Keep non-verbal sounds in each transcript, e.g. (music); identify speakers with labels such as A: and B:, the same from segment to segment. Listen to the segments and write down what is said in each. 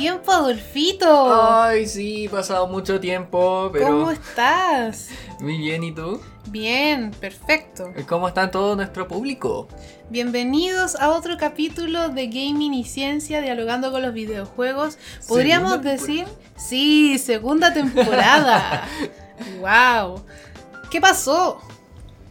A: Tiempo, Adolfito.
B: Ay, sí, pasado mucho tiempo, pero...
A: ¿Cómo estás?
B: Muy bien, ¿y tú?
A: Bien, perfecto.
B: ¿Cómo está todo nuestro público?
A: Bienvenidos a otro capítulo de Gaming y Ciencia, dialogando con los videojuegos. Podríamos decir, sí, segunda temporada. (laughs) wow. ¿Qué pasó?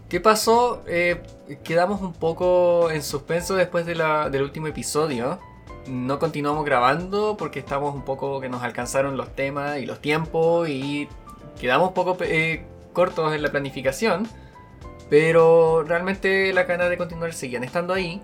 B: ¿Qué pasó? Eh, quedamos un poco en suspenso después de la, del último episodio no continuamos grabando porque estamos un poco que nos alcanzaron los temas y los tiempos y quedamos un poco eh, cortos en la planificación. Pero realmente la ganas de continuar seguían estando ahí.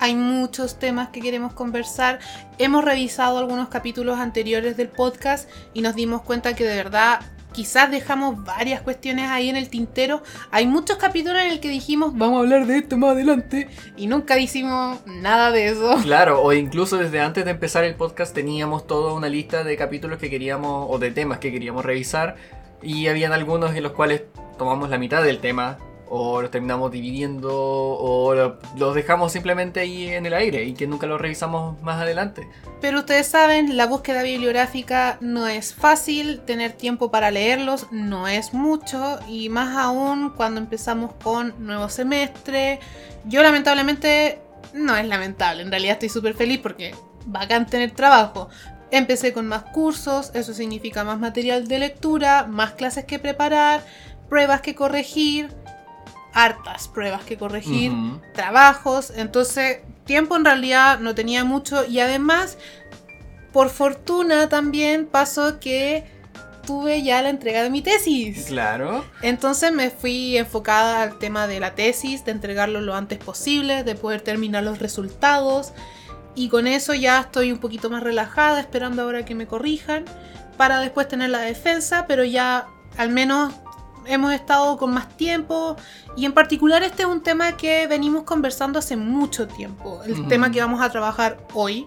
A: Hay muchos temas que queremos conversar. Hemos revisado algunos capítulos anteriores del podcast y nos dimos cuenta que de verdad quizás dejamos varias cuestiones ahí en el tintero. Hay muchos capítulos en el que dijimos, vamos a hablar de esto más adelante, y nunca hicimos nada de eso. (laughs)
B: Claro, o incluso desde antes de empezar el podcast teníamos toda una lista de capítulos que queríamos, o de temas que queríamos revisar, y habían algunos en los cuales tomamos la mitad del tema o los terminamos dividiendo o los dejamos simplemente ahí en el aire y que nunca los revisamos más adelante.
A: Pero ustedes saben, la búsqueda bibliográfica no es fácil, tener tiempo para leerlos no es mucho y más aún cuando empezamos con nuevo semestre. Yo lamentablemente no es lamentable, en realidad estoy súper feliz porque bacán tener trabajo. Empecé con más cursos, eso significa más material de lectura, más clases que preparar, pruebas que corregir hartas pruebas que corregir, trabajos, entonces tiempo en realidad no tenía mucho y además, por fortuna también pasó que tuve ya la entrega de mi tesis.
B: Claro.
A: Entonces me fui enfocada al tema de la tesis, de entregarlo lo antes posible, de poder terminar los resultados. Y con eso ya estoy un poquito más relajada, esperando ahora que me corrijan, para después tener la defensa, pero ya al menos hemos estado con más tiempo y en particular este es un tema que venimos conversando hace mucho tiempo, el tema que vamos a trabajar hoy,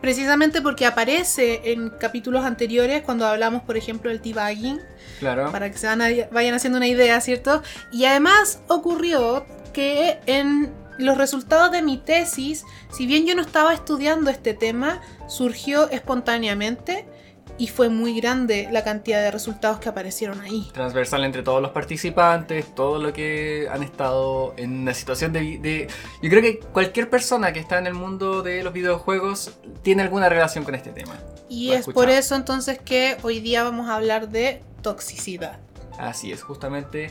A: precisamente porque aparece en capítulos anteriores cuando hablamos, por ejemplo, del debugging,
B: claro.
A: para que se vayan haciendo una idea, ¿cierto? Y además ocurrió que en los resultados de mi tesis, si bien yo no estaba estudiando este tema, surgió espontáneamente y fue muy grande la cantidad de resultados que aparecieron ahí.
B: Transversal entre todos los participantes, todo lo que han estado en una situación de, Yo creo que cualquier persona que está en el mundo de los videojuegos tiene alguna relación con este tema.
A: Y es por eso entonces que hoy día vamos a hablar de toxicidad.
B: Así es, justamente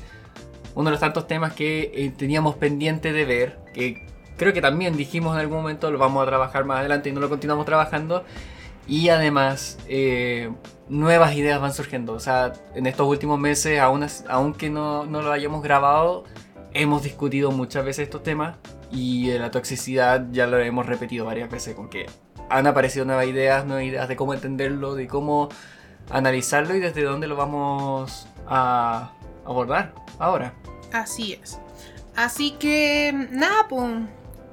B: uno de los tantos temas que eh, teníamos pendiente de ver, que creo que también dijimos en algún momento lo vamos a trabajar más adelante y no lo continuamos trabajando y además, eh, nuevas ideas van surgiendo. O sea, en estos últimos meses, aún, aunque no, no, lo hayamos grabado, hemos discutido muchas veces estos temas. Y la toxicidad ya lo hemos repetido varias veces, con que han aparecido nuevas ideas, nuevas ideas de cómo entenderlo, de cómo analizarlo y desde dónde lo vamos a abordar ahora.
A: Así es. Así que, nada, pues,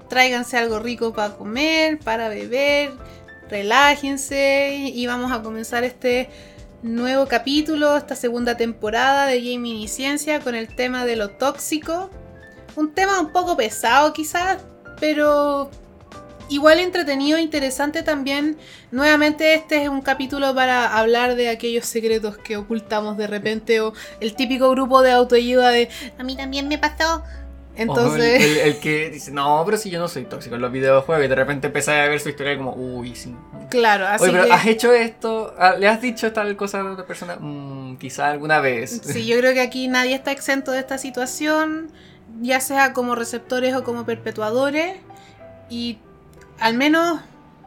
A: tráiganse algo rico para comer, para beber relájense y vamos a comenzar este nuevo capítulo, esta segunda temporada de Gaming y Ciencia con el tema de lo tóxico. Un tema un poco pesado quizás, pero igual entretenido interesante también. Nuevamente este es un capítulo para hablar de aquellos secretos que ocultamos de repente o el típico grupo de autoayuda de a mí también me pasó entonces.
B: El, que dice, no, pero si yo no soy tóxico en los videojuegos y de repente empieza a ver su historia como, uy, sí.
A: Claro, así
B: Oye, pero ¿has hecho esto? Ah, ¿Le has dicho tal cosa a otra persona? Mm, quizá alguna vez.
A: Sí, yo creo que aquí nadie está exento de esta situación, ya sea como receptores o como perpetuadores. Y al menos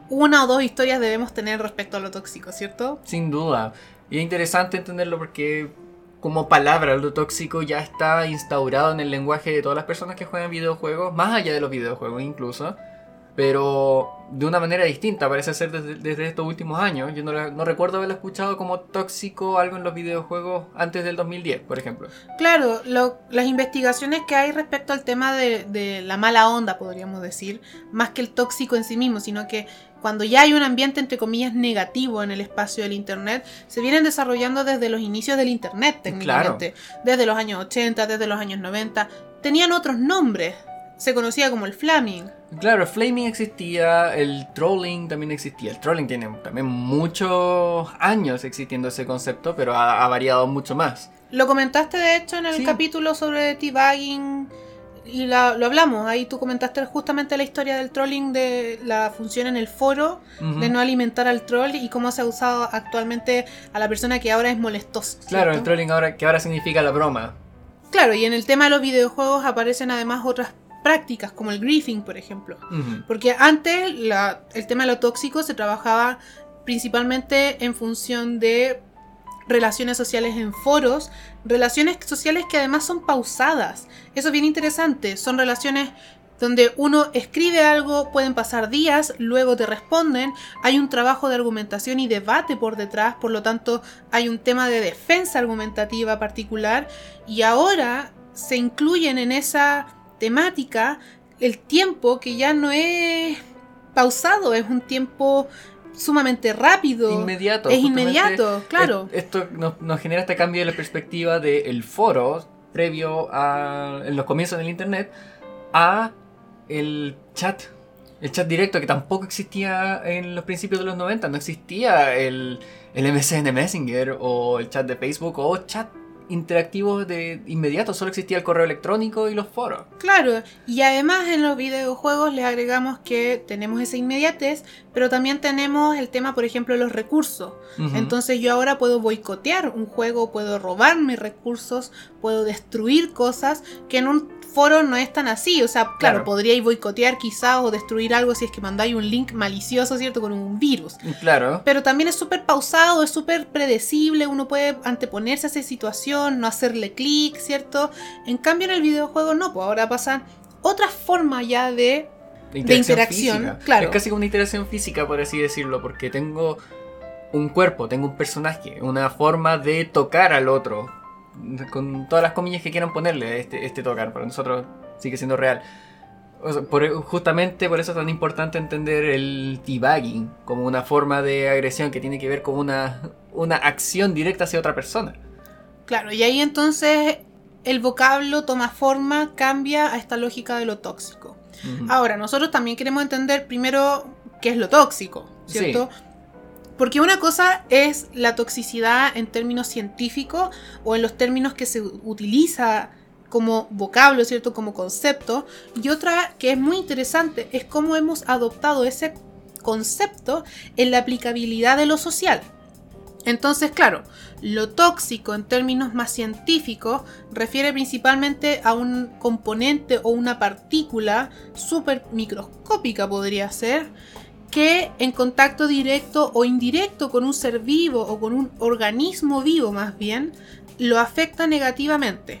A: una o dos historias debemos tener respecto a lo tóxico, ¿cierto?
B: Sin duda. Y es interesante entenderlo porque como palabra, lo tóxico ya está instaurado en el lenguaje de todas las personas que juegan videojuegos, más allá de los videojuegos incluso, pero de una manera distinta, parece ser desde, estos últimos años. Yo no, recuerdo haberlo escuchado como tóxico algo en los videojuegos antes del 2010, por ejemplo.
A: Claro, las investigaciones que hay respecto al tema de, de la mala onda, podríamos decir, más que el tóxico en sí mismo, sino que cuando ya hay un ambiente entre comillas negativo en el espacio del Internet, se vienen desarrollando desde los inicios del Internet técnicamente, desde los años 80, desde los años 90, tenían otros nombres. se conocía como el flaming.
B: Claro, el flaming existía, el trolling también existía. El trolling tiene también muchos años existiendo ese concepto, pero ha, ha variado mucho más.
A: Lo comentaste de hecho en el
B: Sí.
A: capítulo sobre debugging y la- lo hablamos. Ahí tú comentaste justamente la historia del trolling de la función en el foro de no alimentar al troll y cómo se ha usado actualmente a la persona que ahora es molestosa.
B: Claro, el trolling ahora, que ahora significa la broma.
A: Claro, y en el tema de los videojuegos aparecen además otras prácticas como el griefing, por ejemplo. Porque antes la- el tema de lo tóxico se trabajaba principalmente en función de relaciones sociales en foros, relaciones sociales que además son pausadas. Eso es bien interesante, son relaciones donde uno escribe algo, pueden pasar días, luego te responden, hay un trabajo de argumentación y debate por detrás, por lo tanto hay un tema de defensa argumentativa particular y ahora se incluyen en esa temática el tiempo que ya no es pausado, es un tiempo sumamente rápido.
B: Inmediato.
A: Es inmediato, claro.
B: es- Esto nos, nos genera este cambio de la perspectiva del foro previo a en los comienzos del internet a el chat. El chat directo que tampoco existía en los principios de los 90. No existía el, el MSN Messenger o el chat de Facebook o chat interactivo de inmediato. Solo existía el correo electrónico y los foros.
A: Claro, y además en los videojuegos les agregamos que tenemos esa inmediatez, pero también tenemos el tema, por ejemplo, de los recursos. Entonces yo ahora puedo boicotear un juego, puedo robarme recursos, puedo destruir cosas que en un foro no es tan así. O sea, claro,
B: Claro.
A: podríais boicotear quizás o destruir algo si es que mandáis un link malicioso, ¿cierto? Con un virus.
B: Claro.
A: Pero también es súper pausado, es súper predecible, uno puede anteponerse a esa situación, no hacerle clic, ¿cierto? En cambio en el videojuego no, pues ahora pasan otra forma ya de...
B: de
A: interacción,
B: física.
A: claro.
B: Es casi como una interacción física, por así decirlo, porque tengo un cuerpo, tengo un personaje, una forma de tocar al otro, con todas las comillas que quieran ponerle este, este tocar, para nosotros sigue siendo real. O sea, por- justamente por eso es tan importante entender el debugging como una forma de agresión que tiene que ver con una, una acción directa hacia otra persona.
A: Claro, y ahí entonces el vocablo toma forma, cambia a esta lógica de lo tóxico. Ahora, nosotros también queremos entender primero qué es lo tóxico, ¿cierto? Porque una cosa es la toxicidad en términos científicos o en los términos que se utiliza como vocablo, ¿cierto? Como concepto. Y otra que es muy interesante es cómo hemos adoptado ese concepto en la aplicabilidad de lo social. Entonces, claro, lo tóxico en términos más científicos refiere principalmente a un componente o una partícula súper microscópica podría ser, que en contacto directo o indirecto con un ser vivo o con un organismo vivo más bien, lo afecta negativamente.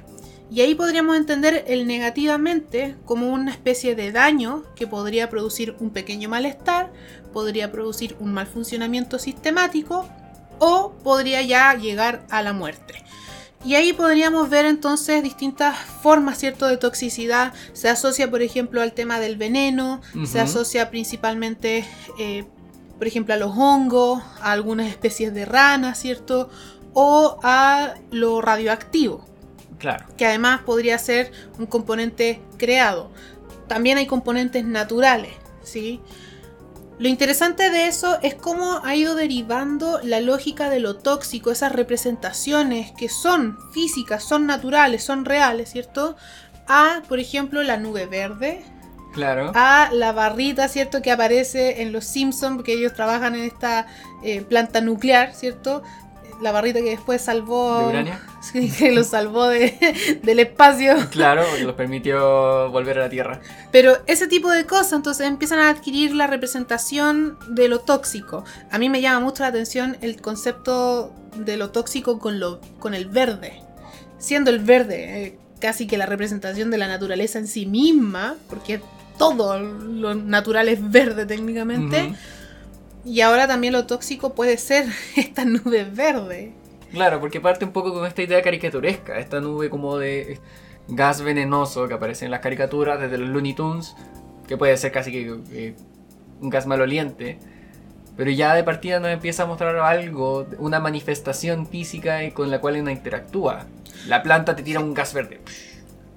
A: Y ahí podríamos entender el negativamente como una especie de daño que podría producir un pequeño malestar, podría producir un mal funcionamiento sistemático o podría ya llegar a la muerte. Y ahí podríamos ver entonces distintas formas, ¿cierto?, de toxicidad. Se asocia, por ejemplo, al tema del veneno, se asocia principalmente, eh, por ejemplo, a los hongos, a algunas especies de ranas, ¿cierto? O a lo radioactivo
B: Claro.
A: que además podría ser un componente creado. También hay componentes naturales, ¿sí? Lo interesante de eso es cómo ha ido derivando la lógica de lo tóxico, esas representaciones que son físicas, son naturales, son reales, ¿cierto? A, por ejemplo, la nube verde,
B: Claro.
A: a la barrita, ¿cierto? Que aparece en los Simpsons, porque ellos trabajan en esta eh, planta nuclear, ¿cierto? La barrita que después salvó...
B: ¿De Urania?
A: Sí, que lo salvó de- del espacio.
B: Claro, porque los permitió volver a la Tierra.
A: Pero ese tipo de cosas, entonces empiezan a adquirir la representación de lo tóxico. A mí me llama mucho la atención el concepto de lo tóxico con, lo, con el verde. Siendo el verde eh, casi que la representación de la naturaleza en sí misma, porque todo lo natural es verde técnicamente.
B: Ujú.
A: Y ahora también lo tóxico puede ser (laughs) esta nube verde.
B: Claro, porque parte un poco con esta idea caricaturesca, esta nube como de gas venenoso que aparece en las caricaturas desde los Looney Tunes, que puede ser casi que, que un gas maloliente, pero ya de partida nos empieza a mostrar algo, una manifestación física con la cual uno interactúa. La planta te tira un gas verde.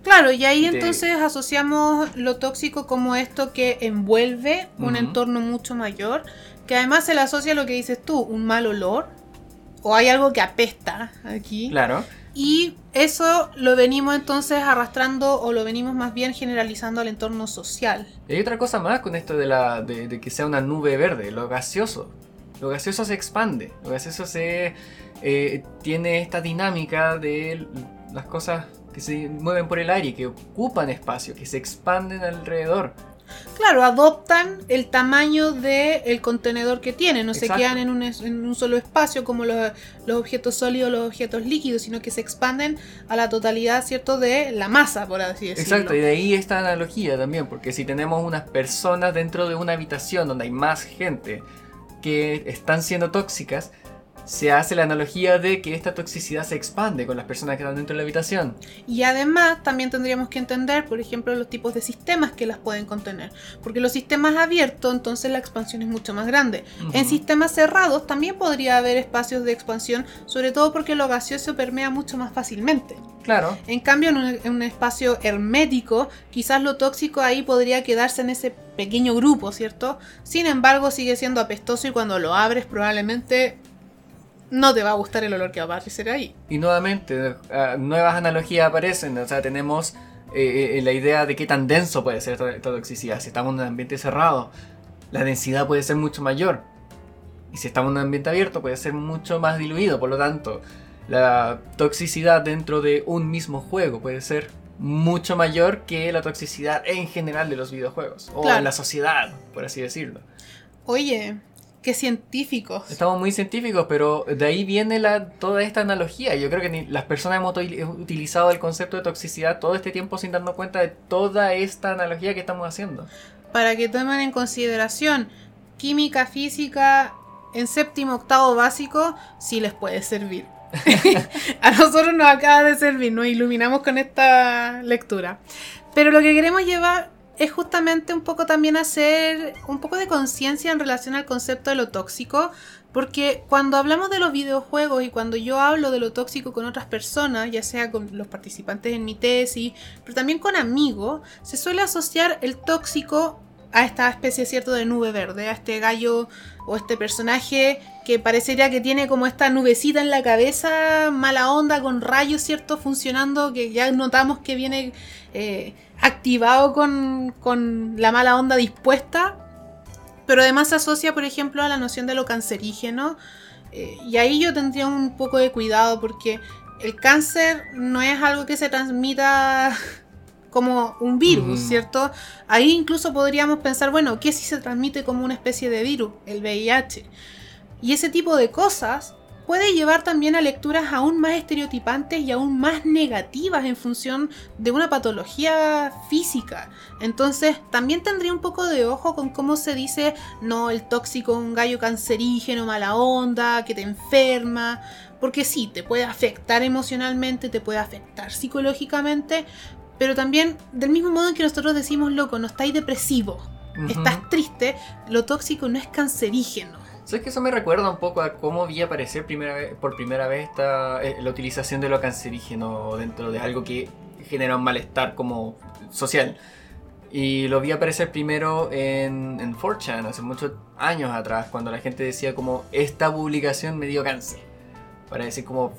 A: Claro, y ahí entonces asociamos lo tóxico como esto que envuelve un
B: Ujú.
A: entorno mucho mayor, que además se le asocia a lo que dices tú, un mal olor, o hay algo que apesta aquí.
B: Claro.
A: Y eso lo venimos entonces arrastrando o lo venimos más bien generalizando al entorno social.
B: Y hay otra cosa más con esto de, la, de, de que sea una nube verde, lo gaseoso. Lo gaseoso se expande, lo gaseoso se eh, tiene esta dinámica de las cosas que se mueven por el aire, que ocupan espacio, que se expanden alrededor.
A: Claro, adoptan el tamaño del contenedor que tienen, no se quedan en un, en un solo espacio como los, los objetos sólidos, los objetos líquidos, sino que se expanden a la totalidad, ¿cierto?, de la masa, por así decirlo.
B: Exacto, y de ahí esta analogía también, porque si tenemos unas personas dentro de una habitación donde hay más gente que están siendo tóxicas, se hace la analogía de que esta toxicidad se expande con las personas que están dentro de la habitación.
A: Y además también tendríamos que entender, por ejemplo, los tipos de sistemas que las pueden contener. Porque los sistemas abiertos, entonces la expansión es mucho más grande. En sistemas cerrados también podría haber espacios de expansión, sobre todo porque lo gaseoso permea mucho más fácilmente.
B: Claro,
A: En cambio, en un, en un espacio hermético, quizás lo tóxico ahí podría quedarse en ese pequeño grupo, ¿cierto? Sin embargo, sigue siendo apestoso y cuando lo abres probablemente no te va a gustar el olor que va a aparecer ahí.
B: Y nuevamente, ah, nuevas analogías aparecen. O sea, tenemos eh, eh, la idea de qué tan denso puede ser esta, esta toxicidad. Si estamos en un ambiente cerrado, la densidad puede ser mucho mayor. Y si estamos en un ambiente abierto, puede ser mucho más diluido. Por lo tanto, la toxicidad dentro de un mismo juego puede ser mucho mayor que la toxicidad en general de los videojuegos. O
A: Claro.
B: en la sociedad, por así decirlo.
A: Oye, qué científicos.
B: Estamos muy científicos, pero de ahí viene la, toda esta analogía. Yo creo que ni- las personas hemos util- utilizado el concepto de toxicidad todo este tiempo sin darnos cuenta de toda esta analogía que estamos haciendo.
A: Para que tomen en consideración química, física, en séptimo, octavo básico, sí les puede servir. (laughs) (laughs) A nosotros nos acaba de servir, nos iluminamos con esta lectura. Pero lo que queremos llevar es justamente un poco también hacer un poco de conciencia en relación al concepto de lo tóxico, porque cuando hablamos de los videojuegos y cuando yo hablo de lo tóxico con otras personas, ya sea con los participantes en mi tesis, pero también con amigos, se suele asociar el tóxico a esta especie, ¿cierto?, de nube verde, a este gallo o este personaje que parecería que tiene como esta nubecita en la cabeza, mala onda, con rayos, ¿cierto?, funcionando, que ya notamos que viene eh, activado con, con la mala onda dispuesta, pero además se asocia, por ejemplo, a la noción de lo cancerígeno, eh, y ahí yo tendría un poco de cuidado porque el cáncer no es algo que se transmita (laughs) como un virus,
B: Ujú.
A: ¿cierto? Ahí incluso podríamos pensar, bueno, ¿qué si se transmite como una especie de virus? El VIH. Y ese tipo de cosas puede llevar también a lecturas aún más estereotipantes y aún más negativas en función de una patología física. Entonces, también tendría un poco de ojo con cómo se dice, no, el tóxico, un gallo cancerígeno, mala onda, que te enferma. Porque sí, te puede afectar emocionalmente, te puede afectar psicológicamente, pero también, del mismo modo en que nosotros decimos, loco, no estáis depresivo, estás triste, lo tóxico no es cancerígeno.
B: ¿Sabes que eso me recuerda un poco a cómo vi aparecer primera vez, por primera vez esta, eh, la utilización de lo cancerígeno dentro de algo que genera un malestar como social? Y lo vi aparecer primero en, en 4chan hace muchos años atrás, cuando la gente decía como esta publicación me dio cáncer. Para decir como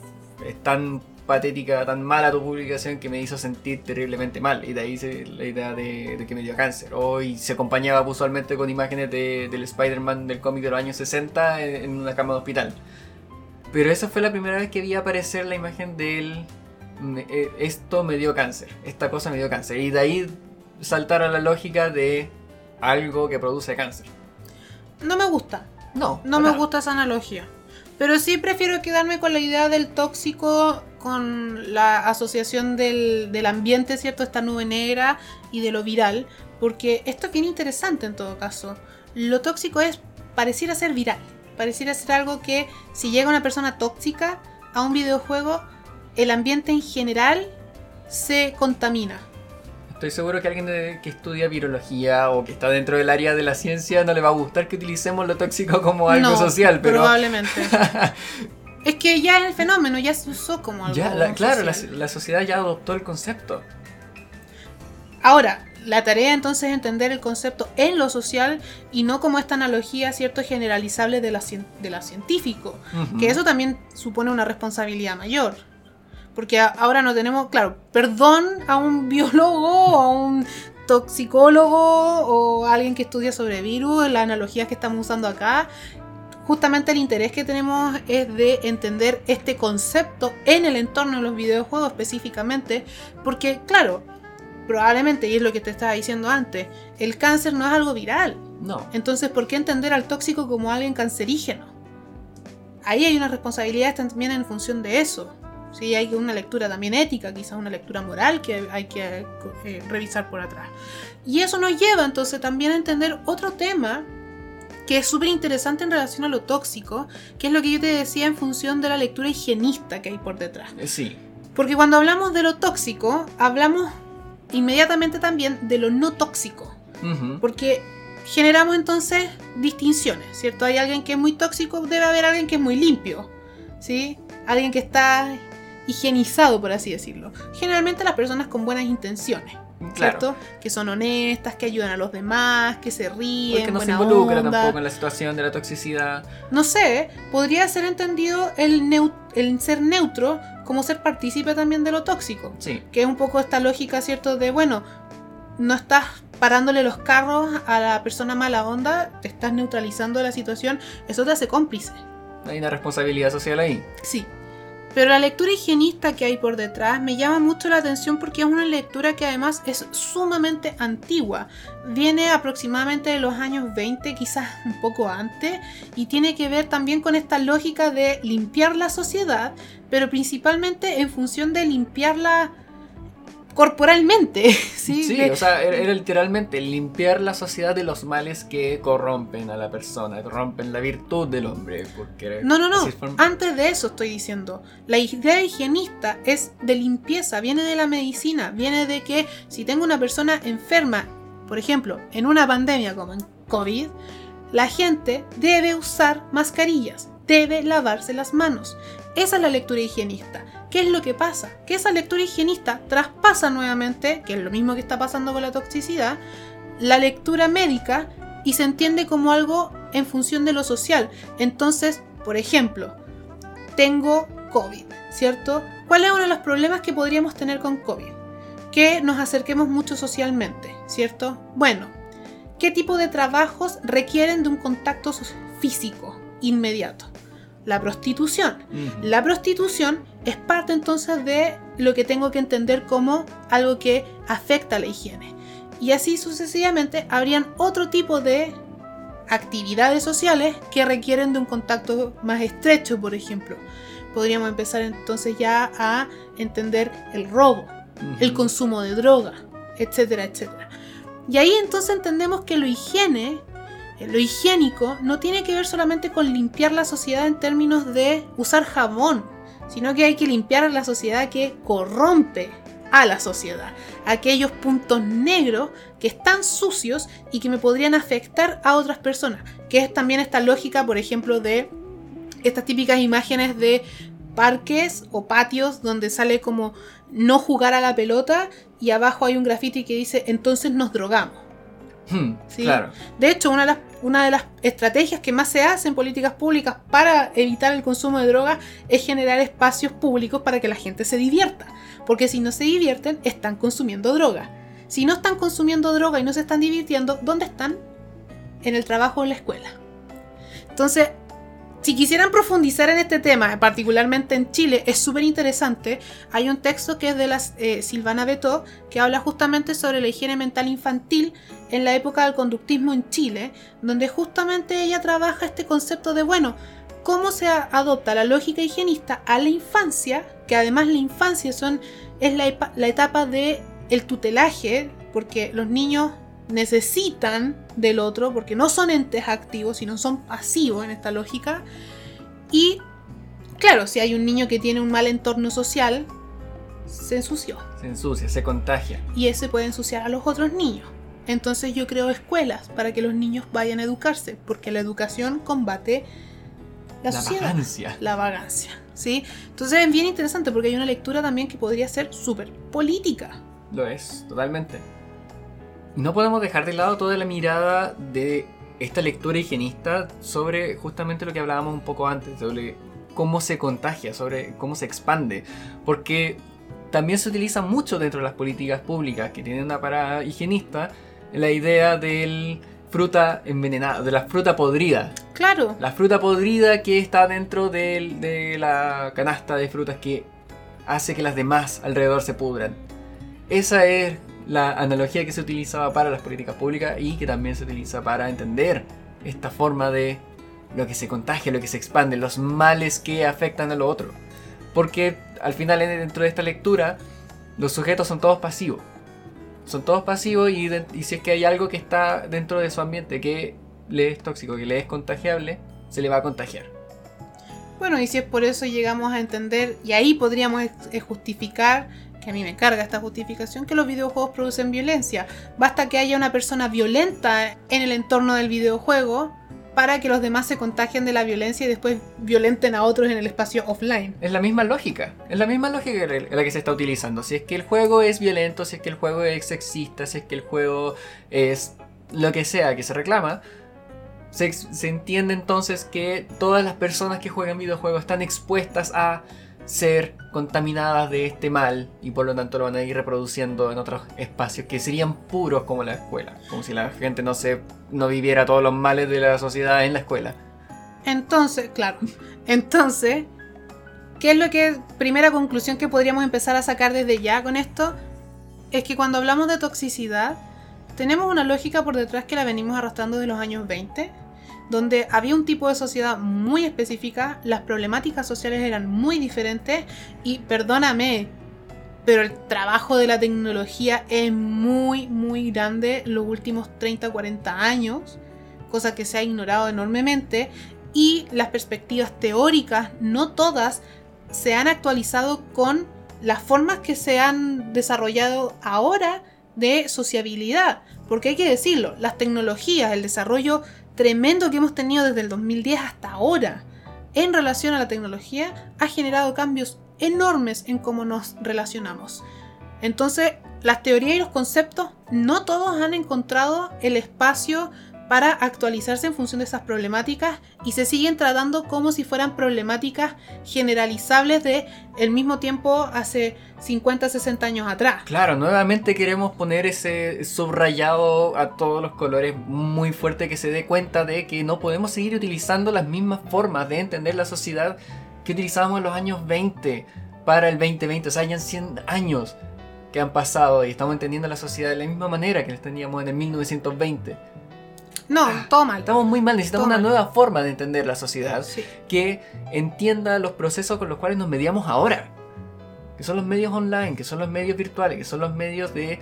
B: es tan patética, tan mala tu publicación que me hizo sentir terriblemente mal. Y de ahí se- la idea de, de que me dio cáncer. Hoy se acompañaba usualmente con imágenes de- del Spider-Man del cómic de los años 60 en, en una cama de hospital. Pero esa fue la primera vez que vi aparecer la imagen del... eh, Esto me dio cáncer, esta cosa me dio cáncer. Y de ahí saltar a la lógica de algo que produce cáncer.
A: No me gusta,
B: No,
A: no me
B: nada.
A: gusta esa analogía. Pero sí prefiero quedarme con la idea del tóxico, con la asociación del, del ambiente, ¿cierto? Esta nube negra y de lo viral. Porque esto es interesante en todo caso. Lo tóxico es, pareciera ser viral. Pareciera ser algo que si llega una persona tóxica a un videojuego, el ambiente en general se contamina.
B: Estoy seguro que alguien de- que estudia virología o que está dentro del área de la ciencia no le va a gustar que utilicemos lo tóxico como algo
A: No,
B: social, pero
A: Probablemente. (laughs) es que ya el fenómeno ya se usó como algo.
B: ya, la- claro, la, sociedad ya adoptó el concepto.
A: Ahora, la tarea entonces es entender el concepto en lo social y no como esta analogía, ¿cierto?, generalizable de la, de la científico. Que eso también supone una responsabilidad mayor. Porque ahora no tenemos, claro, perdón a un (laughs) biólogo o a un toxicólogo o a alguien que estudia sobre virus, las analogías que estamos usando acá. Justamente el interés que tenemos es de entender este concepto en el entorno de los videojuegos específicamente. Porque, claro, probablemente, y es lo que te estaba diciendo antes, el cáncer no es algo viral.
B: No.
A: Entonces, ¿por qué entender al tóxico como alguien cancerígeno? Ahí hay una responsabilidad también en función de eso. Sí, hay una lectura también ética, quizás una lectura moral que hay que eh, revisar por atrás. Y eso nos lleva entonces también a entender otro tema que es súper interesante en relación a lo tóxico, que es lo que yo te decía en función de la lectura higienista que hay por detrás.
B: Eh, Sí.
A: Porque cuando hablamos de lo tóxico, hablamos inmediatamente también de lo no tóxico. Porque generamos entonces distinciones, ¿cierto? Hay alguien que es muy tóxico, debe haber alguien que es muy limpio, ¿sí? Alguien que está higienizado, por así decirlo. Generalmente las personas con buenas intenciones,
B: Claro.
A: ¿cierto? Que son honestas, que ayudan a los demás, que se ríen,
B: Porque no se involucra
A: onda.
B: tampoco en la situación de la toxicidad.
A: No sé, podría ser entendido el, neu- el ser neutro como ser partícipe también de lo tóxico.
B: Sí.
A: Que es un poco esta lógica, ¿cierto? De, bueno, no estás parándole los carros a la persona mala onda, te estás neutralizando la situación, eso te hace cómplice.
B: Hay una responsabilidad social ahí.
A: Sí. Pero la lectura higienista que hay por detrás me llama mucho la atención porque es una lectura que además es sumamente antigua. Viene aproximadamente de los años 20, quizás un poco antes, y tiene que ver también con esta lógica de limpiar la sociedad, pero principalmente en función de limpiarla corporalmente. (laughs) Sí,
B: Sí, o sea, era, era literalmente limpiar la sociedad de los males que corrompen a la persona, corrompen la virtud del hombre. Porque
A: No, no, no.
B: form-
A: Antes de eso estoy diciendo. La idea higienista es de limpieza, viene de la medicina, viene de que si tengo una persona enferma, por ejemplo, en una pandemia como en COVID, la gente debe usar mascarillas, debe lavarse las manos. Esa es la lectura higienista. ¿Qué es lo que pasa? Que esa lectura higienista traspasa nuevamente, que es lo mismo que está pasando con la toxicidad, la lectura médica y se entiende como algo en función de lo social. Entonces, por ejemplo, tengo COVID, ¿cierto? ¿Cuál es uno de los problemas que podríamos tener con COVID? Que nos acerquemos mucho socialmente, ¿cierto? Bueno, ¿qué tipo de trabajos requieren de un contacto físico inmediato? La prostitución. La prostitución es parte entonces de lo que tengo que entender como algo que afecta a la higiene. Y así sucesivamente habrían otro tipo de actividades sociales que requieren de un contacto más estrecho, por ejemplo. Podríamos empezar entonces ya a entender el robo, el consumo de droga, etcétera, etcétera. Y ahí entonces entendemos que lo higiene, eh, lo higiénico, no tiene que ver solamente con limpiar la sociedad en términos de usar jabón, sino que hay que limpiar a la sociedad que corrompe a la sociedad, aquellos puntos negros que están sucios y que me podrían afectar a otras personas, que es también esta lógica, por ejemplo, de estas típicas imágenes de parques o patios donde sale como no jugar a la pelota y abajo hay un graffiti que dice entonces nos drogamos.
B: Hmm,
A: Sí.
B: Claro.
A: De hecho, una de, las, una de las estrategias que más se hace en políticas públicas para evitar el consumo de drogas es generar espacios públicos para que la gente se divierta. Porque si no se divierten, están consumiendo droga. Si no están consumiendo droga y no se están divirtiendo, ¿dónde están? En el trabajo o en la escuela. Entonces, si quisieran profundizar en este tema, particularmente en Chile, es súper interesante. Hay un texto que es de la Silvana Beto, que habla justamente sobre la higiene mental infantil en la época del conductismo en Chile, donde justamente ella trabaja este concepto de, bueno, cómo se adopta la lógica higienista a la infancia, que además la infancia son, es la, etapa de el tutelaje, porque los niños necesitan del otro, porque no son entes activos, sino son pasivos en esta lógica. Y claro, si hay un niño que tiene un mal entorno social, se ensució
B: Se ensucia, se contagia.
A: y ese puede ensuciar a los otros niños. Entonces yo creo escuelas para que los niños vayan a educarse, porque la educación combate la,
B: La
A: sociedad,
B: vagancia.
A: la vagancia, ¿sí? Entonces es bien interesante porque hay una lectura también que podría ser súper política.
B: Lo es, totalmente. No podemos dejar de lado toda la mirada de esta lectura higienista sobre justamente lo que hablábamos un poco antes, sobre cómo se contagia, sobre cómo se expande. Porque también se utiliza mucho dentro de las políticas públicas que tienen una parada higienista la idea del fruta envenenada, de la fruta podrida.
A: Claro.
B: La fruta podrida que está dentro de la canasta de frutas que hace que las demás alrededor se pudran. Esa es la analogía que se utilizaba para las políticas públicas y que también se utiliza para entender esta forma de lo que se contagia, lo que se expande, los males que afectan a lo otro. Porque al final dentro de esta lectura los sujetos son todos pasivos. Son todos pasivos y, y si es que hay algo que está dentro de su ambiente que le es tóxico, que le es contagiable, se le va a contagiar.
A: Bueno, y si es por eso llegamos a entender, y ahí podríamos justificar que a mí me carga esta justificación, que los videojuegos producen violencia. Basta que haya una persona violenta en el entorno del videojuego para que los demás se contagien de la violencia y después violenten a otros en el espacio offline.
B: Es la misma lógica, es la misma lógica la que se está utilizando. Si es que el juego es violento, si es que el juego es sexista, si es que el juego es lo que sea que se reclama, se, se entiende entonces que todas las personas que juegan videojuegos están expuestas a ser contaminadas de este mal y por lo tanto lo van a ir reproduciendo en otros espacios que serían puros como la escuela, como si la gente no se no viviera todos los males de la sociedad en la escuela.
A: Entonces, claro, entonces, ¿qué es lo que primera conclusión que podríamos empezar a sacar desde ya con esto? Es que cuando hablamos de toxicidad, tenemos una lógica por detrás que la venimos arrastrando de los años 20 donde había un tipo de sociedad muy específica, las problemáticas sociales eran muy diferentes y perdóname, pero el trabajo de la tecnología es muy, muy grande los últimos 30, 40 años, cosa que se ha ignorado enormemente, y las perspectivas teóricas, no todas, se han actualizado con las formas que se han desarrollado ahora de sociabilidad. Porque hay que decirlo, las tecnologías, el desarrollo tremendo que hemos tenido desde el 2010 hasta ahora en relación a la tecnología ha generado cambios enormes en cómo nos relacionamos. Entonces, las teorías y los conceptos no todos han encontrado el espacio para actualizarse en función de esas problemáticas y se siguen tratando como si fueran problemáticas generalizables de el mismo tiempo hace 50, 60 años atrás.
B: Claro, nuevamente queremos poner ese subrayado a todos los colores muy fuerte que se dé cuenta de que no podemos seguir utilizando las mismas formas de entender la sociedad que utilizábamos en los años 20 para el 2020, o sea, hayan 100 años que han pasado y estamos entendiendo la sociedad de la misma manera que la teníamos en el 1920.
A: No, ah, todo mal.
B: Estamos muy mal, necesitamos una nueva forma de entender la sociedad que entienda los procesos con los cuales nos mediamos ahora. Que son los medios online, que son los medios virtuales, que son los medios de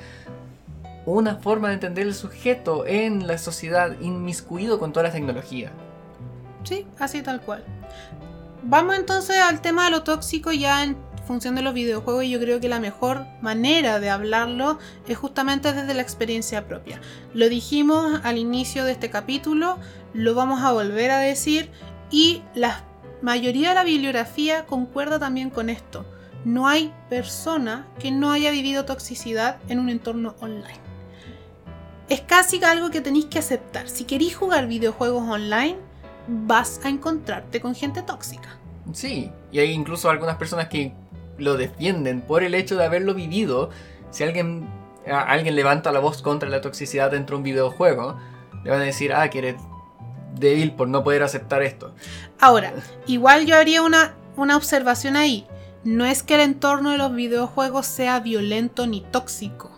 B: una forma de entender el sujeto en la sociedad inmiscuido con toda la tecnología.
A: Sí, así tal cual. Vamos entonces al tema de lo tóxico ya en función de los videojuegos y yo creo que la mejor manera de hablarlo es justamente desde la experiencia propia. Lo dijimos al inicio de este capítulo, lo vamos a volver a decir y la mayoría de la bibliografía concuerda también con esto. No hay persona que no haya vivido toxicidad en un entorno online. Es casi algo que tenéis que aceptar. Si queréis jugar videojuegos online, vas a encontrarte con gente tóxica.
B: Sí, y hay incluso algunas personas que lo defienden por el hecho de haberlo vivido. Si alguien, alguien levanta la voz contra la toxicidad dentro de un videojuego, le van a decir, ah, que eres débil por no poder aceptar esto.
A: Ahora, igual yo haría una, una observación ahí. No es que el entorno de los videojuegos sea violento ni tóxico.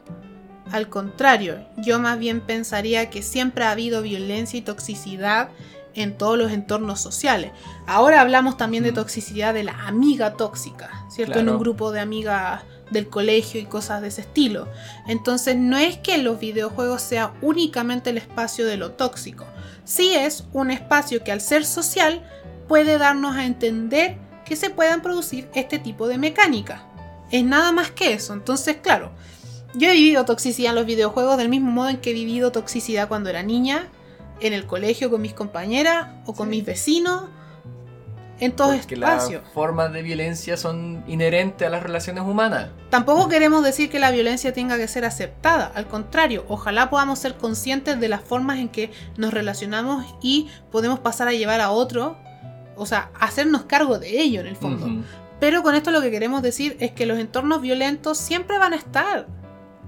A: Al contrario, yo más bien pensaría que siempre ha habido violencia y toxicidad en todos los entornos sociales. Ahora hablamos también de mm. toxicidad de la amiga tóxica, ¿cierto? En un grupo de amigas del colegio y cosas de ese estilo. Entonces no es que los videojuegos sea únicamente el espacio de lo tóxico, sí es un espacio que al ser social puede darnos a entender que se puedan producir este tipo de mecánica. Es nada más que eso. Entonces, claro, yo he vivido toxicidad en los videojuegos del mismo modo en que he vivido toxicidad cuando era niña en el colegio con mis compañeras o con mis vecinos. en todo
B: Porque
A: espacio.
B: las formas de violencia son inherentes a las relaciones humanas.
A: Tampoco queremos decir que la violencia tenga que ser aceptada, al contrario, ojalá podamos ser conscientes de las formas en que nos relacionamos y podemos pasar a llevar a otro, o sea, hacernos cargo de ello en el fondo. Pero con esto lo que queremos decir es que los entornos violentos siempre van a estar.